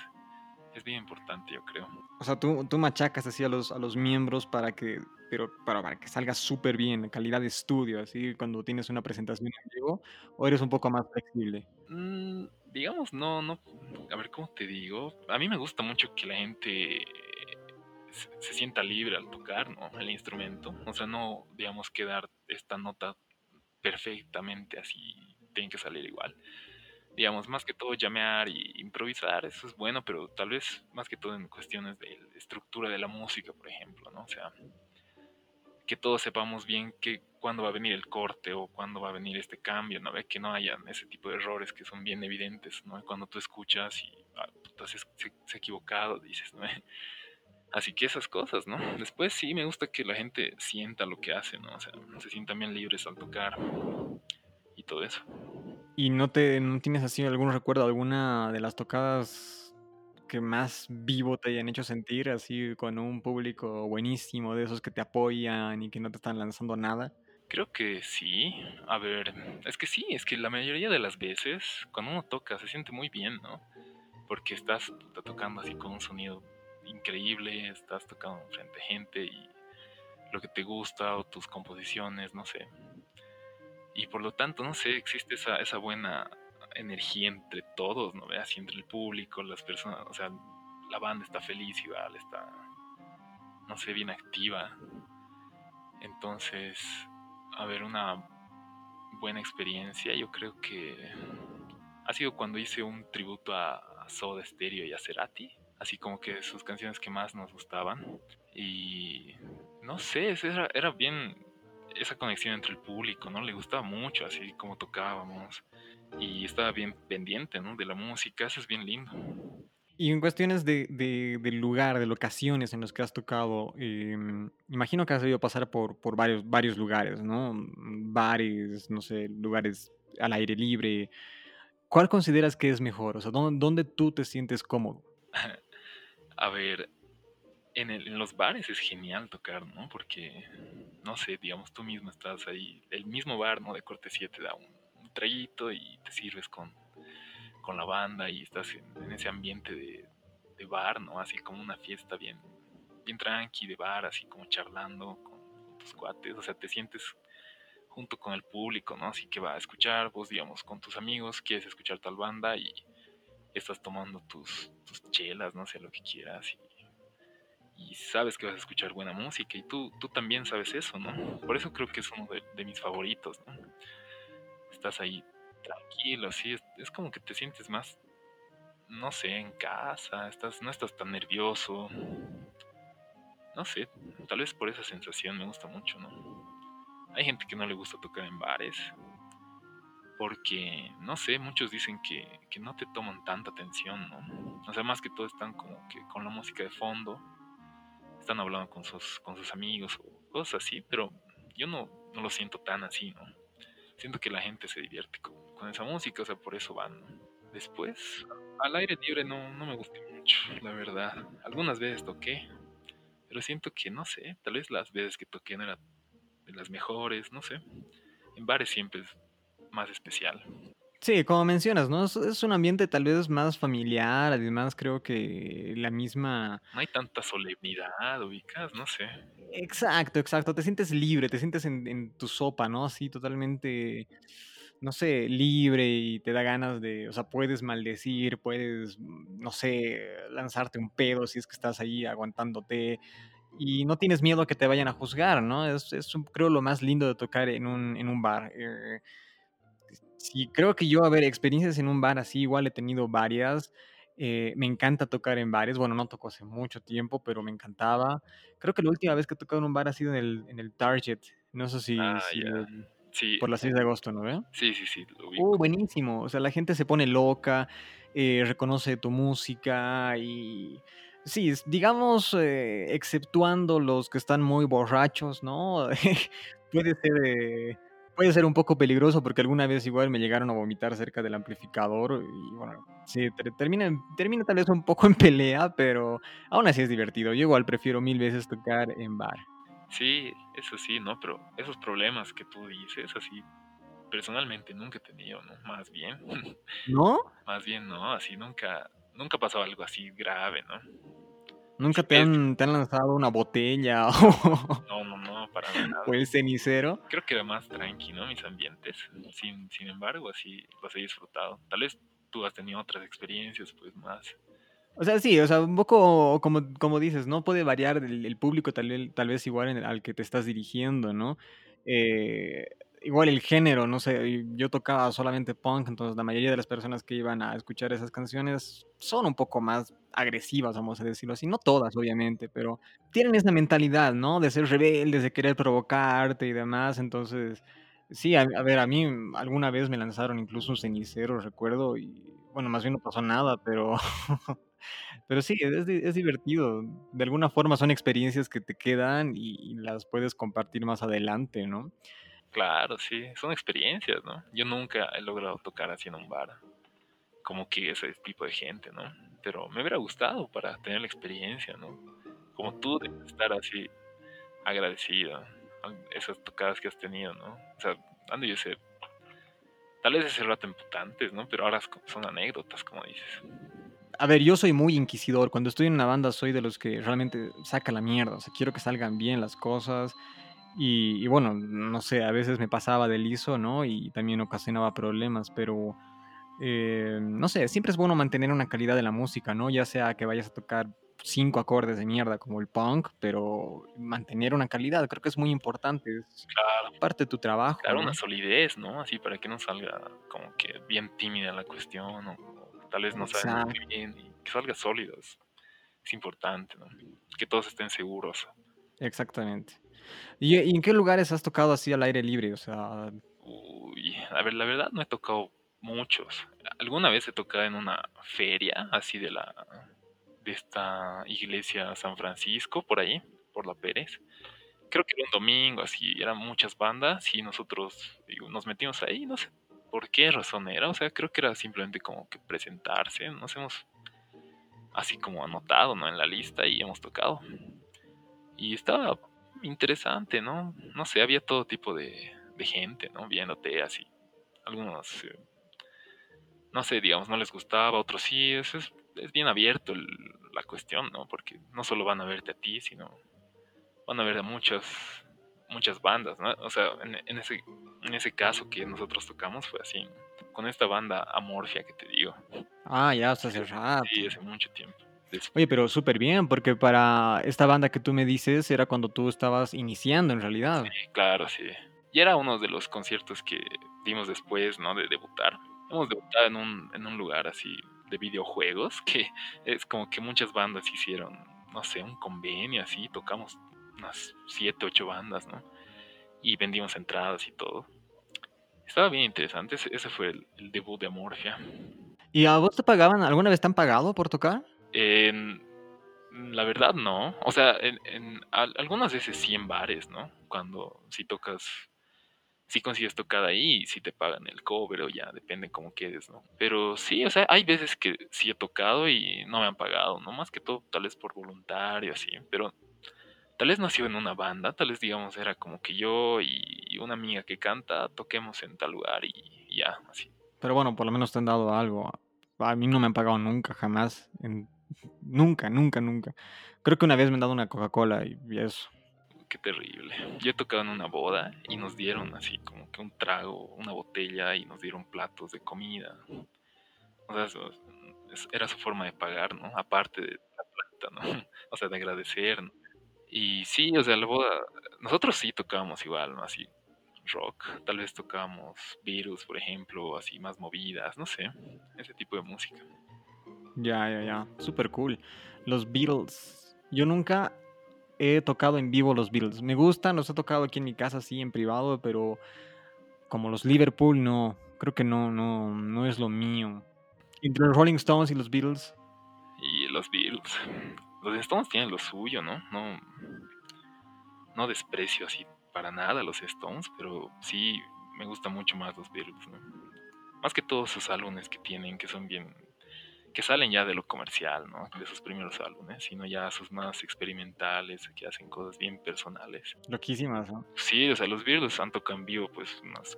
Es bien importante, yo creo. O sea, tú, tú machacas así a los, a los miembros para que pero para, que salga súper bien, calidad de estudio, así cuando tienes una presentación en vivo, o eres un poco más flexible? Mm, digamos, no, no, a ver, ¿cómo te digo? A mí me gusta mucho que la gente se, sienta libre al tocar, ¿no? El instrumento, o sea, no, digamos, quedar esta nota perfectamente así, tiene que salir igual digamos, más que todo llamear y improvisar, eso es bueno, pero tal vez más que todo en cuestiones de estructura de la música, por ejemplo, ¿no? O sea, que todos sepamos bien que cuándo va a venir el corte o cuándo va a venir este cambio, ¿no? Que no haya ese tipo de errores que son bien evidentes, ¿no? Cuando tú escuchas y ah, se, ha equivocado, dices, ¿no? Así que esas cosas, ¿no? Después sí me gusta que la gente sienta lo que hace, ¿no? O sea, se sientan bien libres al tocar y todo eso. ¿Y no te no tienes así algún recuerdo, alguna de las tocadas que más vivo te hayan hecho sentir, así con un público buenísimo, de esos que te apoyan y que no te están lanzando nada? Creo que sí. A ver, es que sí, es que la mayoría de las veces cuando uno toca se siente muy bien, ¿no? Porque estás, tocando así con un sonido increíble, estás tocando frente a gente y lo que te gusta o tus composiciones, no sé. Y por lo tanto, no sé, existe esa, esa buena energía entre todos, ¿no? Así entre el público, las personas, o sea, la banda está feliz igual, está, no sé, bien activa. Entonces, a ver, una buena experiencia, yo creo que ha sido cuando hice un tributo a, Soda Stereo y a Cerati, así como que sus canciones que más nos gustaban. Y no sé, era, era bien esa conexión entre el público, ¿no? Le gustaba mucho, así como tocábamos y estaba bien pendiente ¿no? de la música, eso es bien lindo. Y en cuestiones de, de, lugar, de locaciones en los que has tocado, em, imagino que has debido pasar por, por varios, varios lugares, ¿no? Bares, no sé, lugares al aire libre. ¿Cuál consideras que es mejor? O sea, ¿dónde, dónde tú te sientes cómodo? A ver, en, en, los bares es genial tocar, ¿no? Porque, no sé, digamos, tú mismo estás ahí, el mismo bar, ¿no? De cortesía te da un, traguito y te sirves con, con la banda y estás en, ese ambiente de, de, bar, ¿no? Así como una fiesta bien, bien tranqui de bar, así como charlando con, tus cuates, o sea, te sientes junto con el público, ¿no? Así que va a escuchar, vos, digamos, con tus amigos, quieres escuchar tal banda y estás tomando tus, tus chelas, no sé, lo que quieras y, sabes que vas a escuchar buena música y tú, tú también sabes eso, ¿no? Por eso creo que es uno de, mis favoritos, ¿no? estás ahí tranquilo, sí, es, como que te sientes más, no sé, en casa, estás, no estás tan nervioso. No sé, tal vez por esa sensación me gusta mucho, ¿no? Hay gente que no le gusta tocar en bares porque, no sé, muchos dicen que, que, no te toman tanta atención, ¿no? O sea, más que todo están como que con la música de fondo, están hablando con sus, con sus amigos o cosas así, pero yo no, no lo siento tan así, ¿no? Siento que la gente se divierte con, con esa música, o sea, por eso van, ¿no? Después, al aire libre no, no me gusta mucho, la verdad. Algunas veces toqué, pero siento que, no sé, tal vez las veces que toqué no eran de las mejores, no sé. En bares siempre es más especial. Sí, como mencionas, ¿no? Es, un ambiente tal vez más familiar, además creo que la misma... No hay tanta solemnidad, ubicas, no sé. Exacto, exacto, te sientes libre, te sientes en, en tu sopa, ¿no? Así totalmente, no sé, libre y te da ganas de, o sea, puedes maldecir, puedes, no sé, lanzarte un pedo si es que estás ahí aguantándote y no tienes miedo a que te vayan a juzgar, ¿no? Es, es creo, lo más lindo de tocar en un, en un bar. Eh, Sí, creo que yo, a ver, experiencias en un bar así, igual he tenido varias. Eh, me encanta tocar en bares. Bueno, no toco hace mucho tiempo, pero me encantaba. Creo que la última vez que he tocado en un bar ha sido en el, en el Target. No sé si, Ah, si. Sí, por la 6 de agosto, ¿no ve? sí, sí, sí, lo ubico. buenísimo. O sea, la gente se pone loca, eh, reconoce tu música y sí, digamos, eh, exceptuando los que están muy borrachos, ¿no? Puede ser, eh, puede ser un poco peligroso porque alguna vez igual me llegaron a vomitar cerca del amplificador y bueno, sí, ter- termina, termina tal vez un poco en pelea, pero aún así es divertido. Yo igual prefiero mil veces tocar en bar. Sí, eso sí, ¿no? Pero esos problemas que tú dices, así, personalmente nunca he tenido, ¿no? Más bien, ¿No? más bien, ¿no? Así nunca, nunca pasó algo así grave, ¿no? ¿Nunca te han, te han lanzado una botella o, no, no, no, para nada. o el cenicero? Creo que era más tranqui, ¿no? Mis ambientes. Sin, sin embargo, así los he disfrutado. Tal vez tú has tenido otras experiencias, pues más. O sea, sí, o sea, un poco como, como dices, ¿no? Puede variar el, el público tal vez, tal vez igual en el- al que te estás dirigiendo, ¿no? Eh, igual el género, no sé, yo tocaba solamente punk, entonces la mayoría de las personas que iban a escuchar esas canciones son un poco más agresivas, vamos a decirlo así, no todas, obviamente, pero tienen esa mentalidad, ¿no? De ser rebeldes, de querer provocarte y demás, entonces, sí, a, ver, a mí alguna vez me lanzaron incluso un cenicero, recuerdo, y bueno, más bien no pasó nada, pero... Pero sí, es, es divertido. De alguna forma son experiencias que te quedan y las puedes compartir más adelante, ¿no? Claro, sí, son experiencias, ¿no? Yo nunca he logrado tocar así en un bar, como que ese tipo de gente, ¿no? Pero me hubiera gustado para tener la experiencia, ¿no? Como tú, de estar así agradecido a esas tocadas que has tenido, ¿no? O sea, dando yo sé, tal vez ese rato emputantes, ¿no? Pero ahora son anécdotas, como dices. A ver, yo soy muy inquisidor. Cuando estoy en una banda soy de los que realmente saca la mierda. O sea, quiero que salgan bien las cosas. Y, y bueno, no sé, a veces me pasaba de liso, ¿no? Y también ocasionaba problemas, pero eh, no sé, siempre es bueno mantener una calidad de la música, ¿no? Ya sea que vayas a tocar cinco acordes de mierda como el punk, pero mantener una calidad creo que es muy importante. Es Claro, parte de tu trabajo, claro, una solidez, ¿no? Así para que no salga como que bien tímida la cuestión, o, o tal vez no salga bien, y que salga sólido, es, es importante, ¿no? Que todos estén seguros. Exactamente. ¿Y, y en qué lugares has tocado así al aire libre? O sea, Uy, a ver, la verdad no he tocado muchos. Alguna vez he tocado en una feria, así de la de esta iglesia San Francisco, por ahí, por la Pérez. Creo que era un domingo, así, eran muchas bandas y nosotros digo, nos metimos ahí, no sé por qué razón era, o sea, creo que era simplemente como que presentarse, nos hemos así como anotado, ¿no? En la lista y hemos tocado. Y estaba interesante, ¿no? No sé, había todo tipo de, de gente, ¿no? Viéndote así. Algunos, eh, no sé, digamos, no les gustaba, otros sí. Es, es, es bien abierto el- la cuestión, ¿no? Porque no solo van a verte a ti, sino van a ver a muchas, muchas bandas, ¿no? O sea, en, en ese, en ese caso que nosotros tocamos fue así, con esta banda Amorfia que te digo. ah, ya hasta Sí, hace rato. sí, hace mucho tiempo. Oye, pero súper bien, porque para esta banda que tú me dices era cuando tú estabas iniciando en realidad. Sí, claro, sí. Y era uno de los conciertos que dimos después, ¿no? De debutar. Hemos debutado en un, en un lugar así de videojuegos, que es como que muchas bandas hicieron, no sé, un convenio así, tocamos unas siete, ocho bandas, ¿no? Y vendimos entradas y todo. Estaba bien interesante, ese, ese fue el, el debut de Amorfia. ¿Y a vos te pagaban? ¿Alguna vez te han pagado por tocar? En- la verdad no, o sea, algunas veces sí en bares, ¿no? Cuando si tocas, si consigues tocar ahí, si te pagan el cover o ya, depende cómo quedes, ¿no? Pero sí, o sea, hay veces que sí he tocado y no me han pagado, ¿no? Más que todo tal vez por voluntario, así, pero tal vez no ha sido en una banda, tal vez digamos era como que yo y una amiga que canta toquemos en tal lugar y, y ya, así. Pero bueno, por lo menos te han dado algo. A mí no me han pagado nunca, jamás. En- Nunca, nunca, nunca. Creo que una vez me han dado una Coca-Cola y eso. Qué terrible. Yo he tocado en una boda y nos dieron así como que un trago, una botella y nos dieron platos de comida. O sea, eso- es- era su forma de pagar, ¿no? Aparte de la plata, ¿no? O sea, de agradecer. Y sí, o sea, la boda, nosotros sí tocábamos igual, ¿no? Así rock, tal vez tocábamos Beatles, por ejemplo, así más movidas, no sé, ese tipo de música. Ya, ya, ya. Súper cool. Los Beatles. Yo nunca he tocado en vivo los Beatles. Me gustan, los he tocado aquí en mi casa, sí, en privado, pero como los Liverpool, no. Creo que no, no, no es lo mío. Entre los Rolling Stones y los Beatles. Y los Beatles, los Stones tienen lo suyo, ¿no? No, no desprecio así para nada los Stones, pero sí me gustan mucho más los Beatles, ¿no? Más que todos sus álbumes que tienen, que son bien, que salen ya de lo comercial, ¿no? De sus primeros álbumes, sino ya sus más experimentales, que hacen cosas bien personales. Loquísimas, ¿no? Sí, o sea, los Beatles han tocado en vivo, pues, unas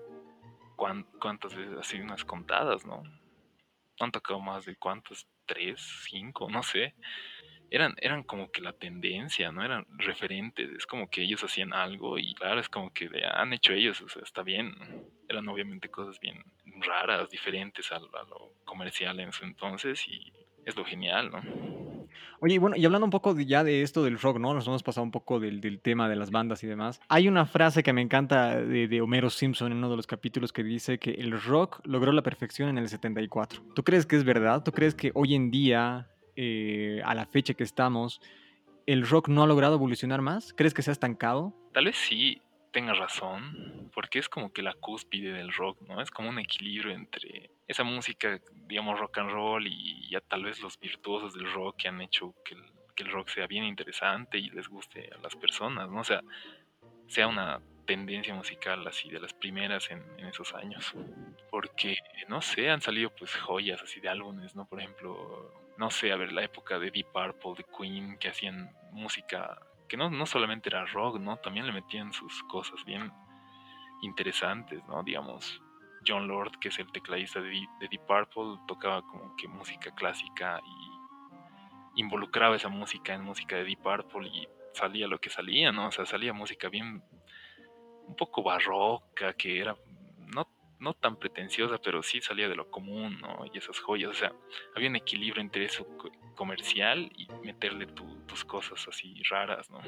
cuántas veces, así, unas contadas, ¿no? Han tocado más de cuántas, tres, cinco, no sé. Eran, eran como que la tendencia, ¿no? Eran referentes, es como que ellos hacían algo y claro, es como que han hecho ellos, o sea, está bien. Eran obviamente cosas bien raras, diferentes a, lo- comercial en su entonces y es lo genial, ¿no? Oye, y bueno, y hablando un poco ya de esto del rock, ¿no? Nos hemos pasado un poco del, del tema de las bandas y demás. Hay una frase que me encanta de, de Homero Simpson en uno de los capítulos que dice que el rock logró la perfección en el 74. ¿Tú crees que es verdad? ¿Tú crees que hoy en día, eh, a la fecha que estamos, el rock no ha logrado evolucionar más? ¿Crees que se ha estancado? Tal vez sí tenga razón, porque es como que la cúspide del rock, ¿no? Es como un equilibrio entre esa música, digamos, rock and roll y ya tal vez los virtuosos del rock que han hecho que el, que el rock sea bien interesante y les guste a las personas, ¿no? O sea, sea una tendencia musical así de las primeras en, en esos años. Porque, no sé, han salido pues joyas así de álbumes, ¿no? Por ejemplo, no sé, a ver, la época de Deep Purple, de Queen, que hacían música que no, no solamente era rock, ¿no? También le metían sus cosas bien interesantes, ¿no? Digamos, John Lord, que es el tecladista de, de Deep Purple, tocaba como que música clásica y involucraba esa música en música de Deep Purple y salía lo que salía, ¿no? O sea, salía música bien, un poco barroca, que era no, tan pretenciosa, pero sí salía de lo común, ¿no? Y esas joyas, o sea, había un equilibrio entre eso co- comercial y meterle tu- tus cosas así raras, ¿no?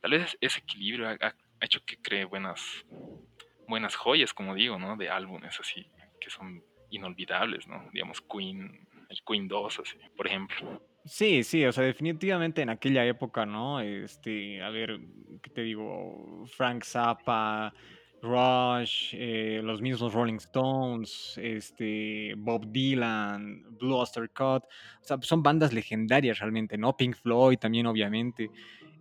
Tal vez ese equilibrio ha hecho que cree buenas, buenas joyas, como digo, ¿no? De álbumes así, que son inolvidables, ¿no? Digamos, Queen, el Queen 2, así, por ejemplo. Sí, sí, o sea, definitivamente en aquella época, ¿no? Este, a ver, ¿qué te digo? Frank Zappa, Rush, eh, los mismos Rolling Stones, este, Bob Dylan, Blue Oyster Cult, o sea, son bandas legendarias realmente, ¿no? Pink Floyd también, obviamente.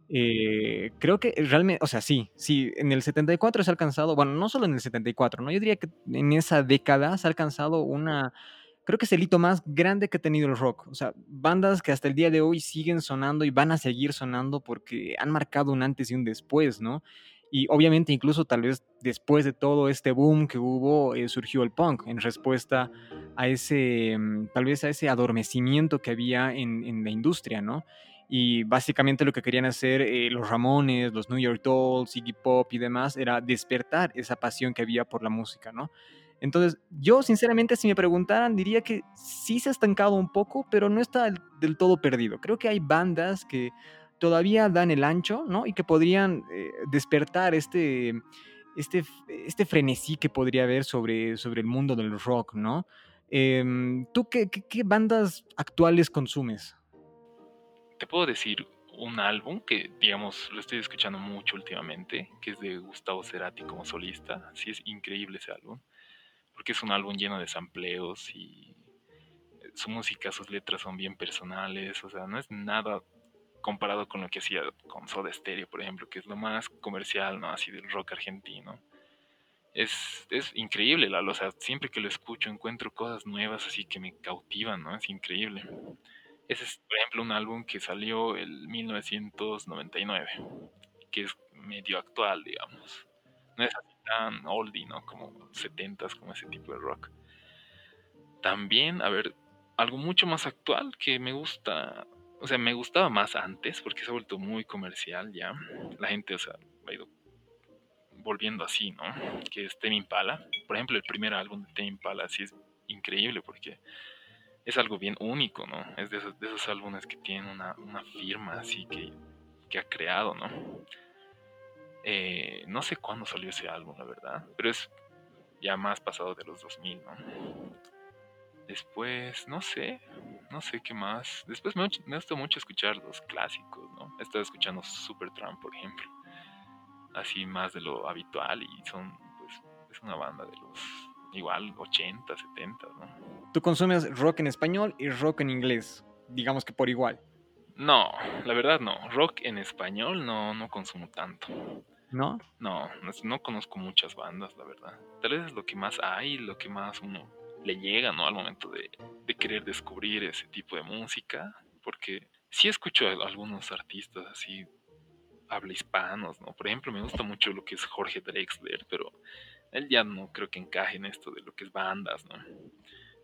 Eh, creo que realmente, o sea, sí, sí, en el 74 se ha alcanzado, bueno, no solo en el 74, ¿no? Yo diría que en esa década se ha alcanzado una, creo que es el hito más grande que ha tenido el rock. O sea, bandas que hasta el día de hoy siguen sonando y van a seguir sonando porque han marcado un antes y un después, ¿no? Y obviamente incluso tal vez después de todo este boom que hubo, eh, surgió el punk en respuesta a ese, mm, tal vez a ese adormecimiento que había en, la industria, ¿no? Y básicamente lo que querían hacer eh, los Ramones, los New York Dolls, Iggy Pop y demás era despertar esa pasión que había por la música, ¿no? Entonces, yo sinceramente, si me preguntaran, diría que sí se ha estancado un poco, pero no está del todo perdido. Creo que hay bandas que todavía dan el ancho, ¿no? Y que podrían eh, despertar este, este, este frenesí que podría haber sobre, sobre el mundo del rock, ¿no? Em, ¿Tú qué, qué- bandas actuales consumes? Te puedo decir un álbum que, digamos, lo estoy escuchando mucho últimamente, que es de Gustavo Cerati como solista. Sí, es increíble ese álbum, porque es un álbum lleno de sampleos y su música, sus letras son bien personales, o sea, no es nada comparado con lo que hacía con Soda Stereo, por ejemplo, que es lo más comercial, ¿no? Así del rock argentino. Es, es increíble, Lalo, o sea, siempre que lo escucho encuentro cosas nuevas así que me cautivan, ¿no? Es increíble. Ese es, por ejemplo, un álbum que salió en 1999, que es medio actual, digamos. No es así tan oldie, ¿no? Como 70s, como ese tipo de rock. También, a ver, algo mucho más actual que me gusta, o sea, me gustaba más antes porque se ha vuelto muy comercial ya. La gente, o sea, ha ido volviendo así, ¿no? Que es Tame Impala. Por ejemplo, el primer álbum de Tame Impala sí es increíble porque es algo bien único, ¿no? Es de esos, de esos álbumes que tienen una, firma así que, que, ha creado, ¿no? Eh, no sé cuándo salió ese álbum, la verdad, pero es ya más pasado de los 2000, ¿no? Después, no sé, no sé qué más. Después me, me gusta mucho escuchar los clásicos, ¿no? He estado escuchando Supertramp, por ejemplo. Así más de lo habitual y son, pues, es una banda de los igual 80, 70, ¿no? Tú consumes rock en español y rock en inglés, digamos que por igual. No, la verdad no. Rock en español no, no consumo tanto. ¿No? No, no, conozco muchas bandas, la verdad. Tal vez es lo que más hay, lo que más uno le llega, ¿no? Al momento de, de querer descubrir ese tipo de música. Porque sí escucho a algunos artistas así, habla hispanos, ¿no? Por ejemplo, me gusta mucho lo que es Jorge Drexler, pero él ya no creo que encaje en esto de lo que es bandas, ¿no?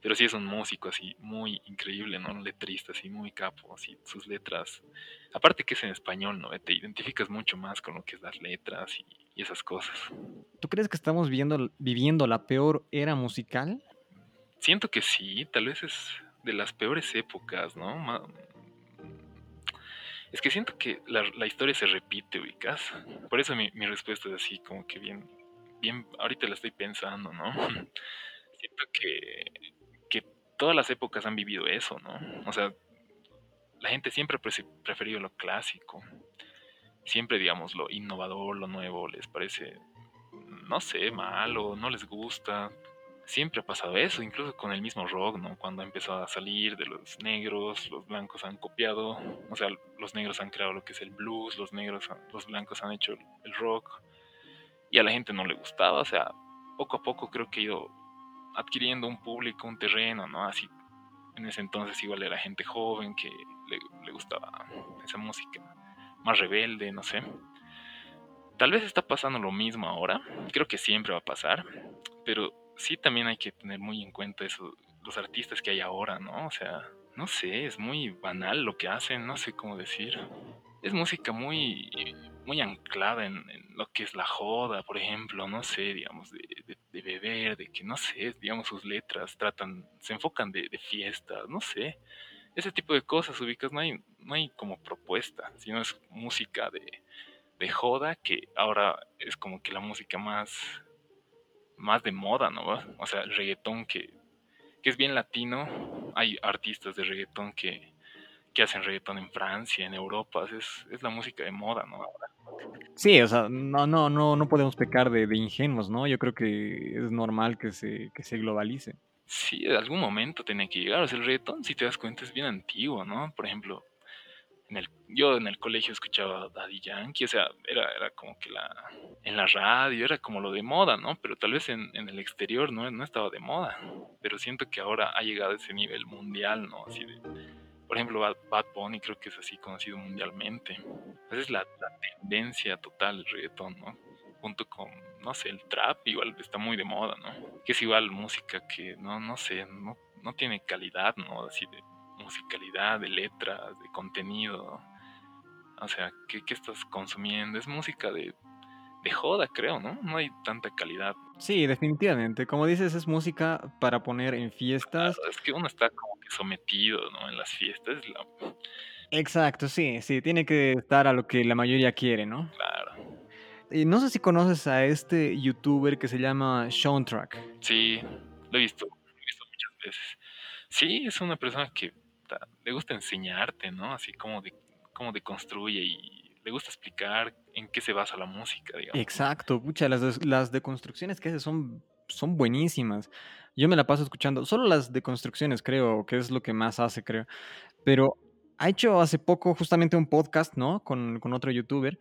Pero sí es un músico así muy increíble, ¿no? Un letrista así muy capo, así sus letras. Aparte que es en español, ¿no? Te identificas mucho más con lo que es las letras y, esas cosas. ¿Tú crees que estamos viviendo, viviendo la peor era musical? Siento que sí, tal vez es de las peores épocas, ¿no? Es que siento que la, historia se repite, ubicas. Por eso mi, mi respuesta es así, como que bien, bien, ahorita la estoy pensando, ¿no? Siento que, que todas las épocas han vivido eso, ¿no? O sea, la gente siempre ha preferido lo clásico. Siempre, digamos, lo innovador, lo nuevo, les parece, no sé, malo, no les gusta. Siempre ha pasado eso, incluso con el mismo rock, ¿no? Cuando empezó a salir de los negros, los blancos han copiado, o sea, los negros han creado lo que es el blues, los negros, los blancos han hecho el rock y a la gente no le gustaba, o sea, poco a poco creo que he ido adquiriendo un público, un terreno, ¿no? Así, en ese entonces igual era gente joven que le, gustaba esa música más rebelde, no sé. Tal vez está pasando lo mismo ahora, creo que siempre va a pasar, pero sí también hay que tener muy en cuenta eso, los artistas que hay ahora, ¿no? O sea, no sé, es muy banal lo que hacen, no sé cómo decir. Es música muy muy anclada en, lo que es la joda, por ejemplo, no sé, digamos, de, beber, de que, no sé, digamos, sus letras tratan, se enfocan de, fiestas, no sé, ese tipo de cosas ubicas, no hay, no hay como propuesta, sino es música de, de joda que ahora es como que la música más, más de moda, ¿no? O sea, el reggaetón que, que es bien latino, hay artistas de reggaetón que que hacen reggaetón en Francia, en Europa, es, es la música de moda, ¿no? Sí, o sea, no, no, no, no podemos pecar de, de, ingenuos, ¿no? Yo creo que es normal que se, que se globalice. Sí, en algún momento tiene que llegar. O sea, el reggaetón, si te das cuenta, es bien antiguo, ¿no? Por ejemplo, en el, yo en el colegio escuchaba Daddy Yankee, o sea, era, era como que la, en la radio, era como lo de moda, ¿no? Pero tal vez en, en el exterior no, no estaba de moda. Pero siento que ahora ha llegado a ese nivel mundial, ¿no? Así de por ejemplo, Bad, Bunny creo que es así conocido mundialmente. Esa es la, tendencia total del reggaetón, ¿no? Junto con, no sé, el trap igual está muy de moda, ¿no? Que es igual música que, no, no sé, no, no tiene calidad, ¿no? Así de musicalidad, de letras, de contenido. O sea, ¿qué, qué estás consumiendo? Es música de, de joda, creo, ¿no? No hay tanta calidad. Sí, definitivamente. Como dices, es música para poner en fiestas. es que uno está como que sometido, ¿no? En las fiestas. Exacto, sí, sí. Tiene que estar a lo que la mayoría quiere, ¿no? Claro. Y no sé si conoces a este youtuber que se llama Sean Track. Sí, lo he visto, lo he visto muchas veces. Sí, es una persona que le gusta enseñarte, ¿no? Así como de cómo deconstruye y le gusta explicar en qué se basa la música, digamos. Exacto, pucha, las, las deconstrucciones que hace son, son buenísimas. Yo me la paso escuchando, solo las deconstrucciones creo que es lo que más hace, creo. Pero ha hecho hace poco justamente un podcast, ¿no? Con, con otro youtuber.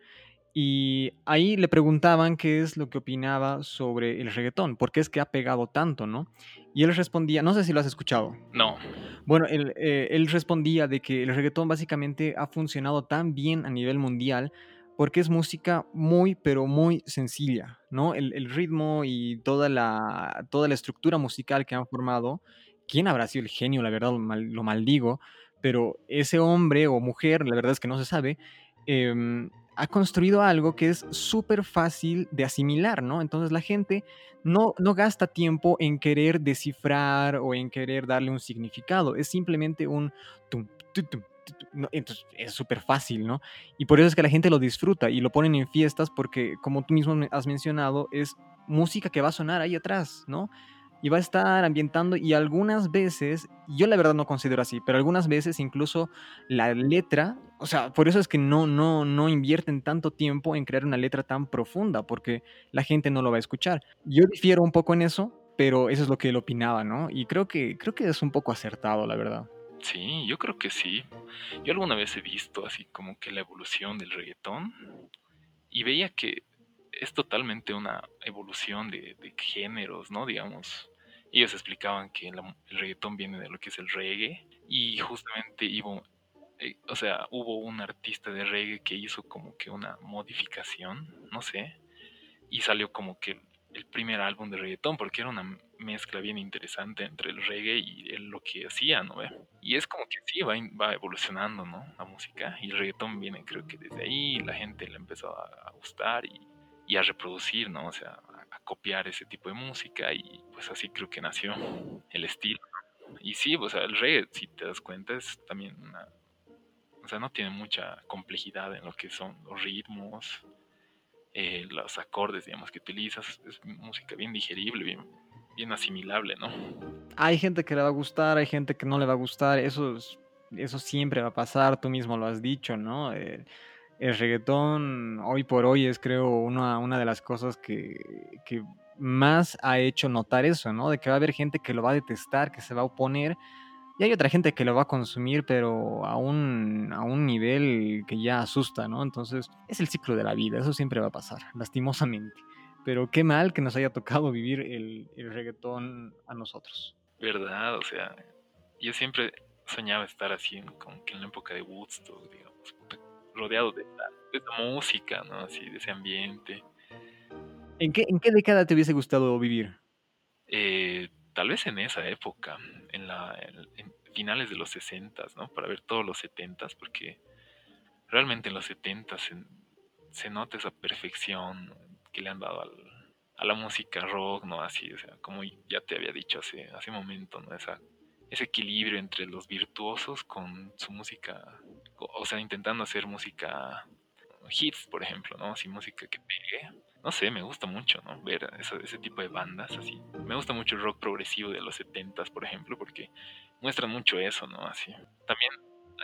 Y ahí le preguntaban qué es lo que opinaba sobre el reggaetón, por qué es que ha pegado tanto, ¿no? Y él respondía, no sé si lo has escuchado. No, Bueno, él, eh, él respondía de que el reggaetón básicamente ha funcionado tan bien a nivel mundial porque es música muy, pero muy sencilla, ¿no? El, el ritmo y toda la, toda la estructura musical que han formado, ¿quién habrá sido el genio? La verdad, lo, mal- lo maldigo, pero ese hombre o mujer, la verdad es que no se sabe, em, ha construido algo que es súper fácil de asimilar, ¿no? Entonces la gente no, no gasta tiempo en querer descifrar o en querer darle un significado. Es simplemente un... no, entonces es súper fácil, ¿no? Y por eso es que la gente lo disfruta y lo ponen en fiestas porque, como tú mismo has mencionado, es música que va a sonar ahí atrás, ¿no? Y va a estar ambientando y algunas veces, yo la verdad no considero así, pero algunas veces incluso la letra, o sea, por eso es que no, no, no invierten tanto tiempo en crear una letra tan profunda, porque la gente no lo va a escuchar. Yo difiero un poco en eso, pero eso es lo que él opinaba, ¿no? Y creo que, creo que es un poco acertado, la verdad. sí, yo creo que sí. Yo alguna vez he visto así como que la evolución del reggaetón y veía que es totalmente una evolución de, de géneros, ¿no? Digamos, ellos explicaban que la- el reggaetón viene de lo que es el reggae y justamente hubo, eh, o sea, hubo un artista de reggae que hizo como que una modificación, no sé, y salió como que el primer álbum de reggaetón, porque era una mezcla bien interesante entre el reggae y el- lo que hacía, ¿no? ve? Y es como que sí, va, va evolucionando, ¿no? La música, y el reggaetón viene creo que desde ahí, la gente le empezó a, a gustar y, y a reproducir, ¿no? O sea, copiar ese tipo de música y pues así creo que nació el estilo. Y sí, o sea, el reggae, si te das cuenta, es también una... O sea, no tiene mucha complejidad en lo que son los ritmos, eh, los acordes, digamos, que utilizas. Es música bien digerible, bien, asimilable, ¿no? Hay gente que le va a gustar, hay gente que no le va a gustar, eso, es- eso siempre va a pasar, tú mismo lo has dicho, ¿no? El, el reggaetón hoy por hoy es creo una, una de las cosas que, que más ha hecho notar eso, ¿no? De que va a haber gente que lo va a detestar, que se va a oponer, y hay otra gente que lo va a consumir, pero a un, a un nivel que ya asusta, ¿no? Entonces es el ciclo de la vida, eso siempre va a pasar, lastimosamente. Pero qué mal que nos haya tocado vivir el, el reggaetón a nosotros. ¿Verdad? O sea, yo siempre soñaba estar así, como que en la época de Woodstock, digamos, rodeado de, esa- de esa música, ¿no? Así, de ese ambiente. ¿En qué, ¿En qué década te hubiese gustado vivir? Eh, tal vez en esa época, en, la, en- en finales de los 60, ¿no? Para ver todos los 70, porque realmente en los 70 se, se nota esa perfección que le han dado al- a la música rock, ¿no? Así, o sea, como ya te había dicho hace, hace un momento, ¿no? Esa, ese equilibrio entre los virtuosos con su música, o sea, intentando hacer música hits, por ejemplo, ¿no? Así música que pegue. No sé, me gusta mucho, ¿no? Ver eso- ese tipo de bandas así. Me gusta mucho el rock progresivo de los 70s, por ejemplo, porque muestran mucho eso, ¿no? Así. También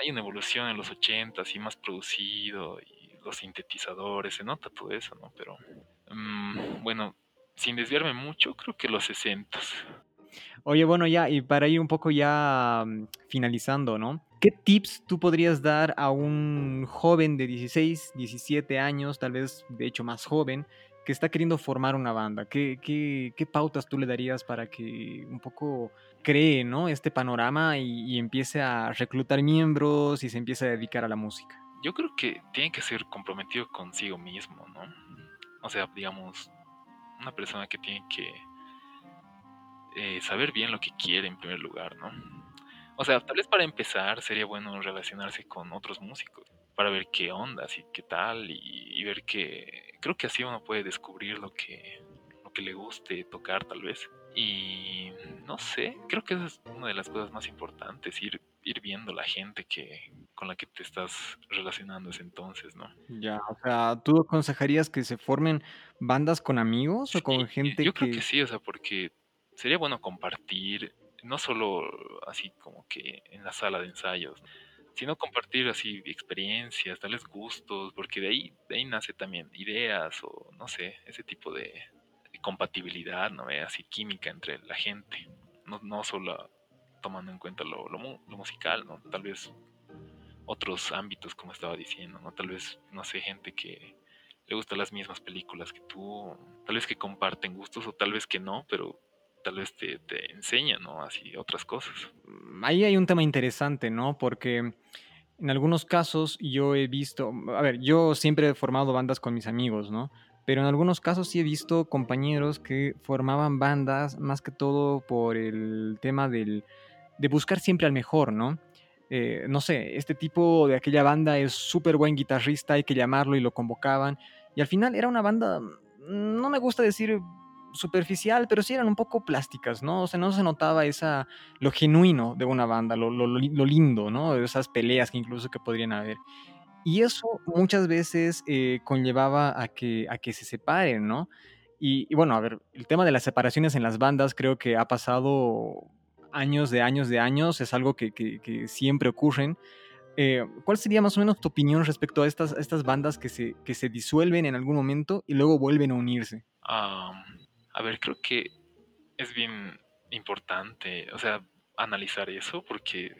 hay una evolución en los 80s y más producido y los sintetizadores, se nota todo eso, ¿no? Pero mm, bueno, sin desviarme mucho, creo que los 60s. Oye, bueno, ya, y para ir un poco ya mm, finalizando, ¿no? ¿Qué tips tú podrías dar a un joven de 16, 17 años, tal vez de hecho más joven, que está queriendo formar una banda? ¿Qué, pautas tú le darías para que un poco cree, ¿no? Este panorama y, y empiece a reclutar miembros y se empiece a dedicar a la música? Yo creo que tiene que ser comprometido consigo mismo, ¿no? O sea, digamos, una persona que tiene que eh, saber bien lo que quiere en primer lugar, ¿no? O sea, tal vez para empezar sería bueno relacionarse con otros músicos para ver qué ondas y qué tal y, y ver que creo que así uno puede descubrir lo que lo que le guste tocar tal vez y no sé creo que esa es una de las cosas más importantes ir ir viendo la gente que con la que te estás relacionando ese entonces no Ya, o sea, ¿tú aconsejarías que se formen bandas con amigos o Sí, con gente yo creo que... que sí, o sea, porque sería bueno compartir, no solo así como que en la sala de ensayos, ¿no? sino compartir así experiencias, darles gustos, porque de ahí, de ahí nace también ideas o no sé, ese tipo de, compatibilidad, ¿no? Así química entre la gente, no, no solo tomando en cuenta lo, lo, lo, musical, ¿no? Tal vez otros ámbitos, como estaba diciendo, ¿no? Tal vez, no sé, gente que le gustan las mismas películas que tú, tal vez que comparten gustos o tal vez que no, pero tal vez te, te enseñan, ¿no? Así otras cosas. Mm, ahí hay un tema interesante, ¿no? Porque en algunos casos yo he visto, a ver, yo siempre he formado bandas con mis amigos, ¿no? Pero en algunos casos sí he visto compañeros que formaban bandas más que todo por el tema del, de buscar siempre al mejor, ¿no? Eh, no sé, este tipo de aquella banda es súper buen guitarrista, hay que llamarlo y lo convocaban. Y al final era una banda, mm, no me gusta decir superficial, pero sí eran un poco plásticas, ¿no? O sea, no se notaba esa, lo genuino de una banda, lo, lindo, ¿no? Esas peleas que incluso que podrían haber. Y eso muchas veces eh, conllevaba a que, a que se separen, ¿no? Y, bueno, a ver, el tema de las separaciones en las bandas creo que ha pasado años de años de años, es algo que, que, que siempre ocurren. Eh, ¿Cuál sería más o menos tu opinión respecto a estas, estas bandas que se, que se disuelven en algún momento y luego vuelven a unirse? Um, a ver, creo que es bien importante, o sea, analizar eso porque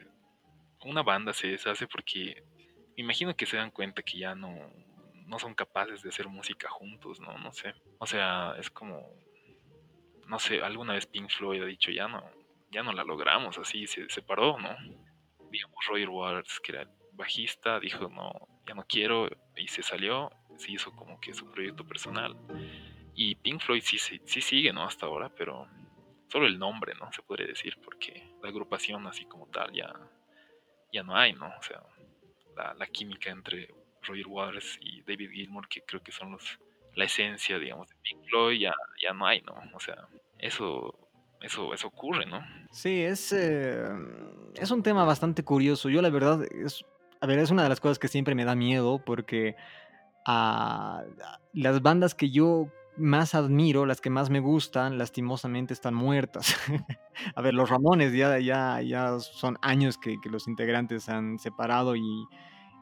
una banda se deshace porque me imagino que se dan cuenta que ya no, no son capaces de hacer música juntos, ¿no? No sé. O sea, es como, no sé, alguna vez Pink Floyd ha dicho, ya no, ya no la logramos, así se separó, ¿no? Digamos, Roger Waters, que era bajista, dijo, no, ya no quiero, y se salió, se hizo como que su proyecto personal. Y Pink Floyd sí, sí, sigue, ¿no? Hasta ahora, pero solo el nombre, ¿no? Se podría decir, porque la agrupación así como tal ya, ya no hay, ¿no? O sea, la, química entre Roger Waters y David Gilmour, que creo que son los, la esencia, digamos, de Pink Floyd, ya, ya no hay, ¿no? O sea, eso, eso, eso ocurre, ¿no? Sí, es, eh, es un tema bastante curioso. Yo la verdad, es, a ver, es una de las cosas que siempre me da miedo porque a las bandas que yo más admiro, las que más me gustan, lastimosamente están muertas. a ver, los Ramones ya, ya, ya son años que, los integrantes han separado y,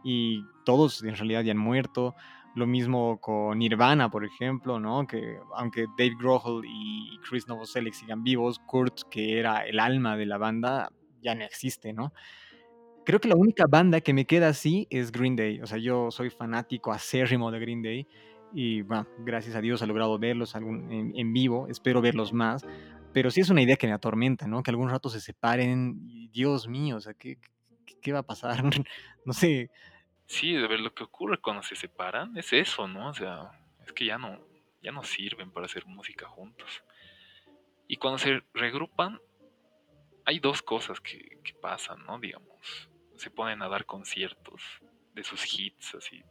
y, todos en realidad ya han muerto. Lo mismo con Nirvana, por ejemplo, ¿no? Que aunque Dave Grohl y Chris Novoselic sigan vivos, Kurt, que era el alma de la banda, ya no existe, ¿no? Creo que la única banda que me queda así es Green Day. O sea, yo soy fanático acérrimo de Green Day y bueno, gracias a Dios he logrado verlos en, vivo, espero verlos más, pero sí es una idea que me atormenta, ¿no? Que algún rato se separen Dios mío, o sea, ¿qué, qué va a pasar? no sé. Sí, de ver, lo que ocurre cuando se separan es eso, ¿no? O sea, es que ya no, ya no sirven para hacer música juntos. Y cuando se regrupan, hay dos cosas que, que pasan, ¿no? Digamos, se ponen a dar conciertos de sus hits, así,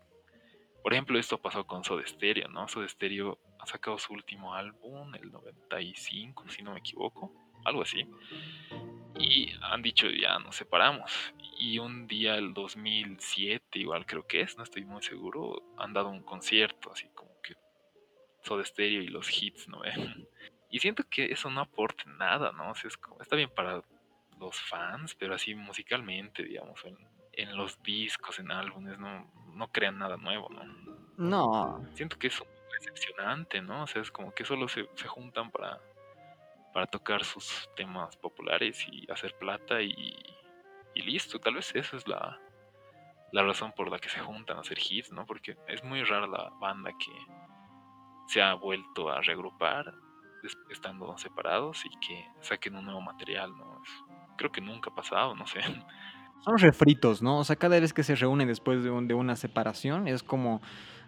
por ejemplo, esto pasó con Soda Stereo, ¿no? Soda Stereo ha sacado su último álbum, el 95, si no me equivoco, algo así. Y han dicho, ya nos separamos. Y un día, el 2007, igual creo que es, no estoy muy seguro, han dado un concierto, así como que Soda Stereo y los hits, ¿no? y siento que eso no aporta nada, ¿no? O sea, es como, está bien para los fans, pero así musicalmente, digamos, en, en los discos, en álbumes, no, no crean nada nuevo, ¿no? No. Siento que es un decepcionante, ¿no? O sea, es como que solo se, se juntan para, para tocar sus temas populares y hacer plata y, y listo. Tal vez esa es la, la razón por la que se juntan a hacer hits, ¿no? Porque es muy rara la banda que se ha vuelto a reagrupar estando separados y que saquen un nuevo material, ¿no? creo que nunca ha pasado, no sé. Son refritos, ¿no? O sea, cada vez que se reúnen después de, un, de una separación es como,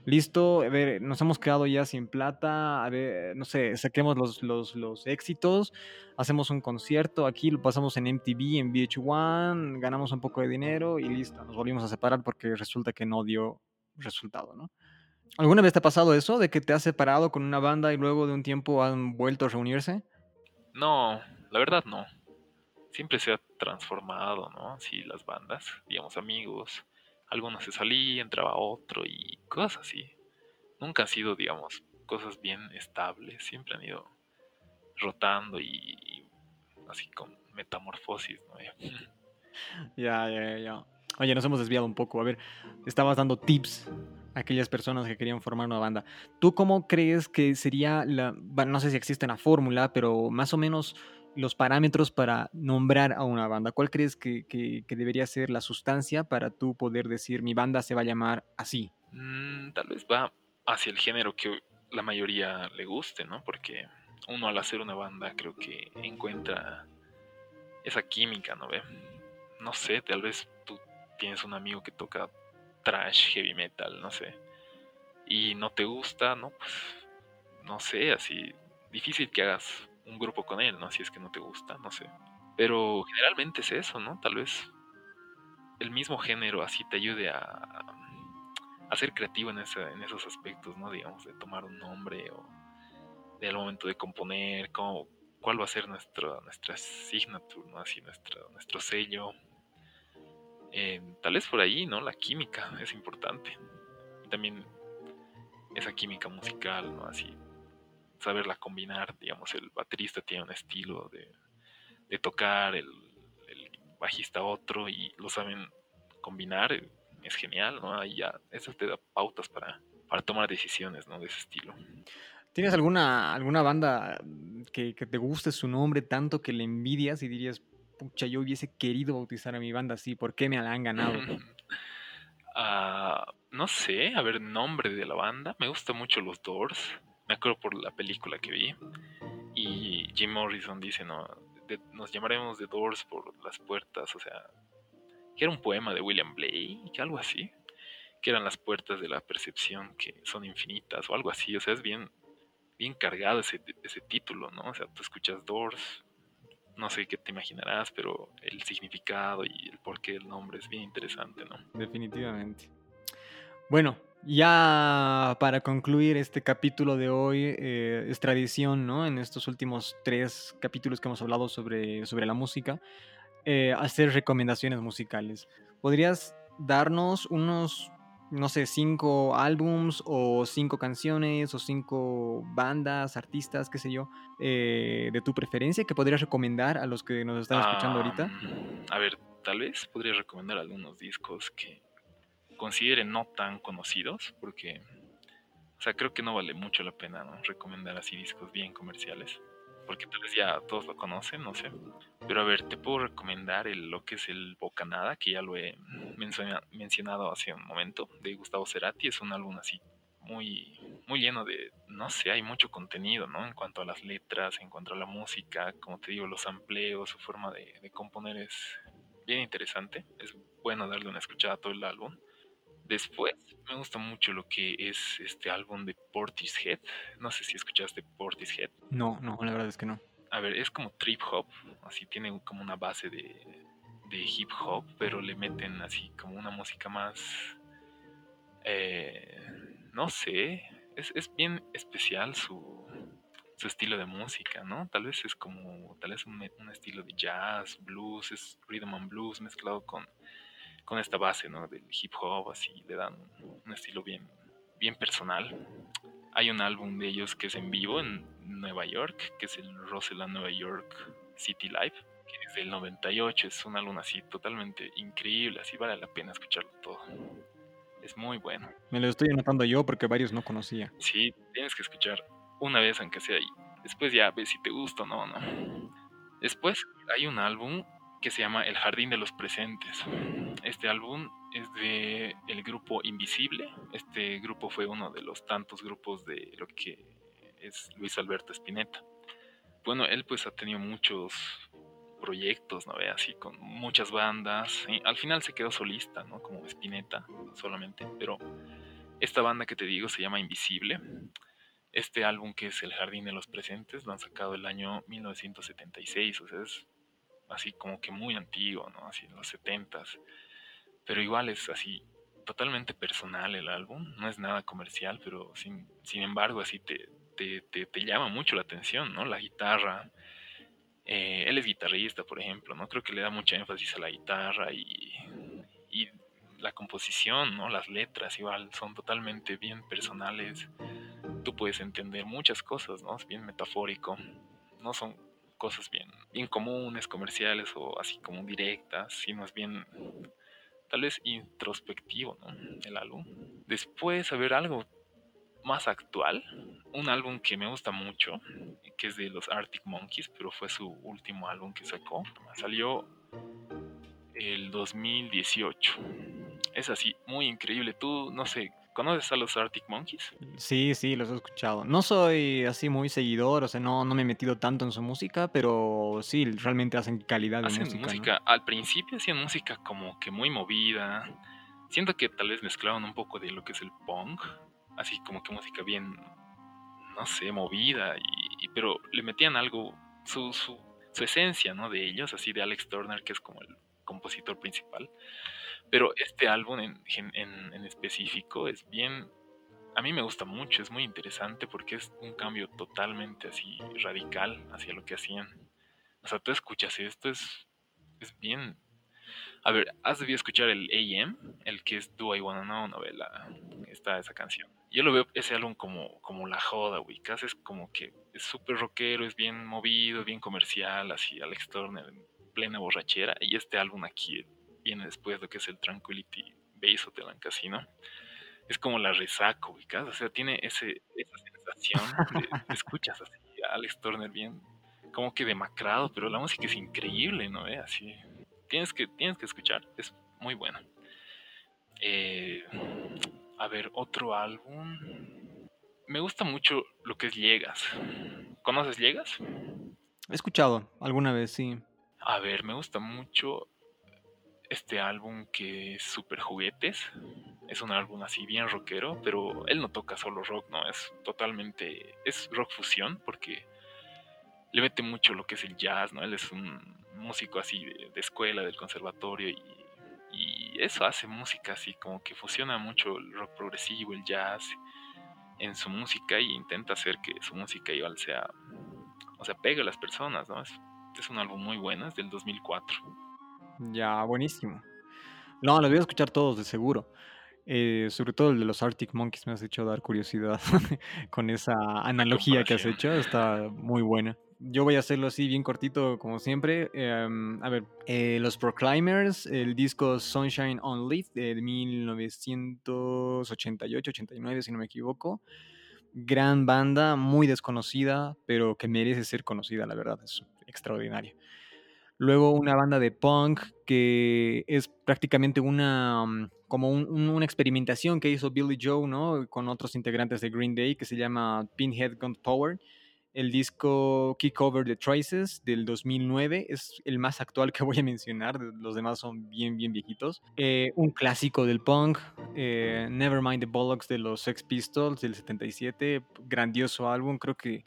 listo, a ver, nos hemos quedado ya sin plata, a ver, no sé, saquemos los, los, los éxitos, hacemos un concierto, aquí lo pasamos en MTV, en VH1, ganamos un poco de dinero y listo, nos volvimos a separar porque resulta que no dio resultado, ¿no? ¿Alguna vez te ha pasado eso, de que te has separado con una banda y luego de un tiempo han vuelto a reunirse? No, la verdad no siempre se ha transformado, ¿no? Así las bandas, digamos amigos, algunos se salía, entraba otro y cosas así. Nunca han sido, digamos, cosas bien estables, siempre han ido rotando y, así con metamorfosis, ¿no? Ya, ya, ya. Oye, nos hemos desviado un poco. A ver, estabas dando tips a aquellas personas que querían formar una banda. ¿Tú cómo crees que sería la, no sé si existe una fórmula, pero más o menos los parámetros para nombrar a una banda? ¿Cuál crees que, debería ser la sustancia para tú poder decir mi banda se va a llamar así? Mm, tal vez va hacia el género que la mayoría le guste, ¿no? Porque uno al hacer una banda creo que encuentra esa química, ¿no ve? No sé, tal vez tú tienes un amigo que toca trash, heavy metal, no sé, y no te gusta, ¿no? Pues, no sé, así, difícil que hagas un grupo con él, ¿no? Si es que no te gusta, no sé. Pero generalmente es eso, ¿no? Tal vez el mismo género así te ayude a, a ser creativo en, en esos aspectos, ¿no? Digamos, de tomar un nombre o del momento de componer, cómo, cuál va a ser nuestro, nuestra signature, ¿no? Así, nuestro, nuestro sello. Eh, tal vez por ahí, ¿no? La química es importante. también esa química musical, ¿no? Así, saberla combinar, digamos, el baterista tiene un estilo de, de tocar, el, el, bajista otro, y lo saben combinar, es genial, ¿no? Ahí ya, eso te da pautas para, para tomar decisiones, ¿no? De ese estilo. ¿Tienes alguna, alguna banda que, te guste su nombre tanto que le envidias y dirías, pucha, yo hubiese querido bautizar a mi banda así, ¿por qué me la han ganado? Ah, no sé, a ver, nombre de la banda. Me gusta mucho los Doors. Me acuerdo por la película que vi. Y Jim Morrison dice, no, nos llamaremos The Doors por las puertas, o sea, que era un poema de William Blake, algo así, que eran las puertas de la percepción que son infinitas o algo así, o sea, es bien bien cargado ese, ese título, ¿no? O sea, tú escuchas Doors, no sé qué te imaginarás, pero el significado y el porqué del nombre es bien interesante, ¿no? Definitivamente. Bueno, ya para concluir este capítulo de hoy, eh, es tradición, ¿no? En estos últimos tres capítulos que hemos hablado sobre, sobre la música, eh, hacer recomendaciones musicales. ¿Podrías darnos unos no sé, cinco álbums o cinco canciones o cinco bandas, artistas, qué sé yo, eh, de tu preferencia que podrías recomendar a los que nos están escuchando ahorita? A ver, tal vez podría recomendar algunos discos que considere no tan conocidos, porque, o sea, creo que no vale mucho la pena ¿no? recomendar así discos bien comerciales porque tal vez ya todos lo conocen, no sé. Pero a ver, te puedo recomendar el, lo que es el Bocanada, que ya lo he mencionado hace un momento, de Gustavo Cerati. Es un álbum así muy, muy lleno de, no sé, hay mucho contenido, ¿no? En cuanto a las letras, en cuanto a la música, como te digo, los amplios, su forma de, de componer es bien interesante. Es bueno darle una escuchada a todo el álbum. Después me gusta mucho lo que es este álbum de Portishead. No sé si escuchaste Portishead. No, no, la verdad es que no. A ver, es como trip hop, así tiene como una base de, de hip hop, pero le meten así como una música más... Eh, no sé, es, es, bien especial su, su estilo de música, ¿no? Tal vez es como, tal vez un, un estilo de jazz, blues, es rhythm and blues mezclado con con esta base ¿no? del hip hop, así le dan un estilo bien, bien personal. Hay un álbum de ellos que es en vivo en Nueva York, que es el Rosella Nueva York City Live, que es del 98, es un álbum así totalmente increíble, así vale la pena escucharlo todo. Es muy bueno. Me lo estoy anotando yo porque varios no conocía. Sí, tienes que escuchar una vez aunque sea ahí. Después ya ves si te gusta o no, ¿no? Después hay un álbum que se llama El Jardín de los Presentes. Este álbum es de el grupo Invisible. Este grupo fue uno de los tantos grupos de lo que es Luis Alberto Spinetta. Bueno, él pues ha tenido muchos proyectos, ¿no? Así con muchas bandas. Al final se quedó solista, ¿no? Como Spinetta solamente. Pero esta banda que te digo se llama Invisible. Este álbum que es El Jardín de los Presentes lo han sacado el año 1976. O sea, es así como que muy antiguo, ¿no? Así en los 70s. Pero igual es así totalmente personal el álbum, no es nada comercial, pero sin, sin embargo así te, te, te, llama mucho la atención, ¿no? La guitarra. Eh, él es guitarrista, por ejemplo, ¿no? Creo que le da mucha énfasis a la guitarra y, y la composición, ¿no? Las letras igual son totalmente bien personales. Tú puedes entender muchas cosas, ¿no? Es bien metafórico. No son cosas bien, bien comunes, comerciales o así como directas, sino más bien tal vez introspectivo, ¿no? El álbum. Después, a ver, algo más actual, un álbum que me gusta mucho, que es de los Arctic Monkeys, pero fue su último álbum que sacó. Salió el 2018. Es así, muy increíble. Tú, no sé, ¿conoces a los Arctic Monkeys? Sí, sí, los he escuchado. No soy así muy seguidor, o sea, no, no me he metido tanto en su música, pero sí, realmente hacen calidad de hacen música. Al principio hacían música como que muy movida. Siento que tal vez mezclaban un poco de lo que es el punk, así como que música bien, no sé, movida, y, pero le metían algo, su, su, su, esencia, ¿no? De ellos, así de Alex Turner, que es como el compositor principal. Pero este álbum en, en, en específico es bien, a mí me gusta mucho, es muy interesante porque es un cambio totalmente así radical hacia lo que hacían. O sea, tú escuchas esto, es, es bien a ver, has debido escuchar el AM, el que es Do I Wanna Know, novela. Está esa canción. Yo lo veo ese álbum como, como la joda, güey. Casi es como que es súper rockero, es bien movido, bien comercial, así Alex Turner en plena borrachera. Y este álbum aquí viene después de lo que es el Tranquility Base Hotel en Casino. Es como la resaco, güey. O sea, tiene ese, esa sensación de, escuchas así Alex Turner bien como que demacrado, pero la música es increíble, ¿no? ¿Eh? Así tienes que, tienes que escuchar, es muy bueno. Eh, a ver, otro álbum. Me gusta mucho lo que es Llegas. ¿Conoces Llegas? He escuchado alguna vez, sí. A ver, me gusta mucho este álbum que es Super Juguetes. Es un álbum así bien rockero, pero él no toca solo rock, no, es totalmente, es rock fusión porque le mete mucho lo que es el jazz, ¿no? Él es un músico así de, escuela, del conservatorio y, eso hace música así como que fusiona mucho el rock progresivo, el jazz en su música y intenta hacer que su música igual sea, o sea, pegue a las personas, ¿no? Es, es un álbum muy bueno, es del 2004. Ya, buenísimo. No, lo voy a escuchar todos de seguro. Eh, sobre todo el de los Arctic Monkeys me has hecho dar curiosidad con esa analogía que has hecho, está muy buena yo voy a hacerlo así bien cortito como siempre. Em, a ver, eh, los Proclaimers, el disco Sunshine on Leaf de 1988-89, si no me equivoco. Gran banda, muy desconocida, pero que merece ser conocida, la verdad, es extraordinaria. Luego una banda de punk que es prácticamente una mm, como una experimentación que hizo Billy Joe, ¿no? Con otros integrantes de Green Day que se llama Pinhead Gunpowder. El disco Kick Over the Traces del 2009 es el más actual que voy a mencionar, los demás son bien, bien viejitos. Eh, un clásico del punk, eh, Nevermind the Bollocks de los Sex Pistols del 77, grandioso álbum, creo que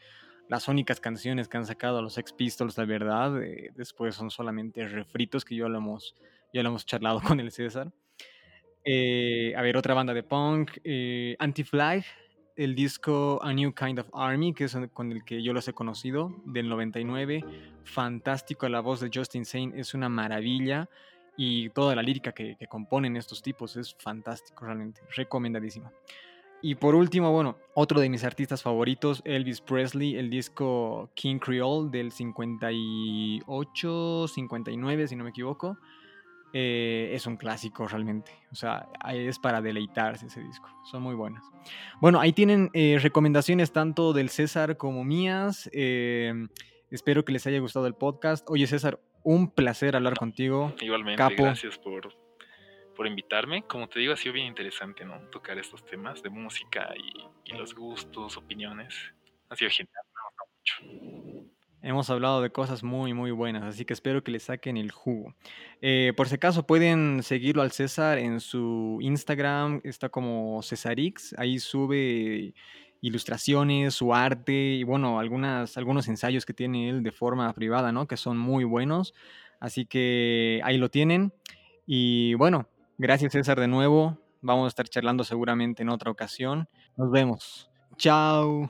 las únicas canciones que han sacado los Sex Pistols, la verdad, eh, después son solamente refritos que ya lo hemos, ya charlado con el César. a ver, otra banda de punk, Anti-Flag, el disco A New Kind of Army, que es con el que yo los he conocido, del 99. Fantástico, la voz de Justin Sane es una maravilla y toda la lírica que, componen estos tipos es fantástico, realmente, recomendadísimo. Y por último, bueno, otro de mis artistas favoritos, Elvis Presley, el disco King Creole del 58, 59, si no me equivoco. Eh, es un clásico realmente. O sea, es para deleitarse ese disco. Son muy buenas. Bueno, ahí tienen eh, recomendaciones tanto del César como mías. Eh, espero que les haya gustado el podcast. Oye, César, un placer hablar contigo. Igualmente, gracias por, por invitarme. Como te digo, ha sido bien interesante, ¿no? Tocar estos temas de música y, y los gustos, opiniones. Ha sido genial, me mucho. Hemos hablado de cosas muy, muy buenas, así que espero que le saquen el jugo. Eh, por si acaso, pueden seguirlo al César en su Instagram, está como Cesarix, ahí sube ilustraciones, su arte y bueno, algunas, algunos ensayos que tiene él de forma privada, ¿no? Que son muy buenos. Así que ahí lo tienen. Y bueno, gracias César de nuevo. Vamos a estar charlando seguramente en otra ocasión. Nos vemos. Chao.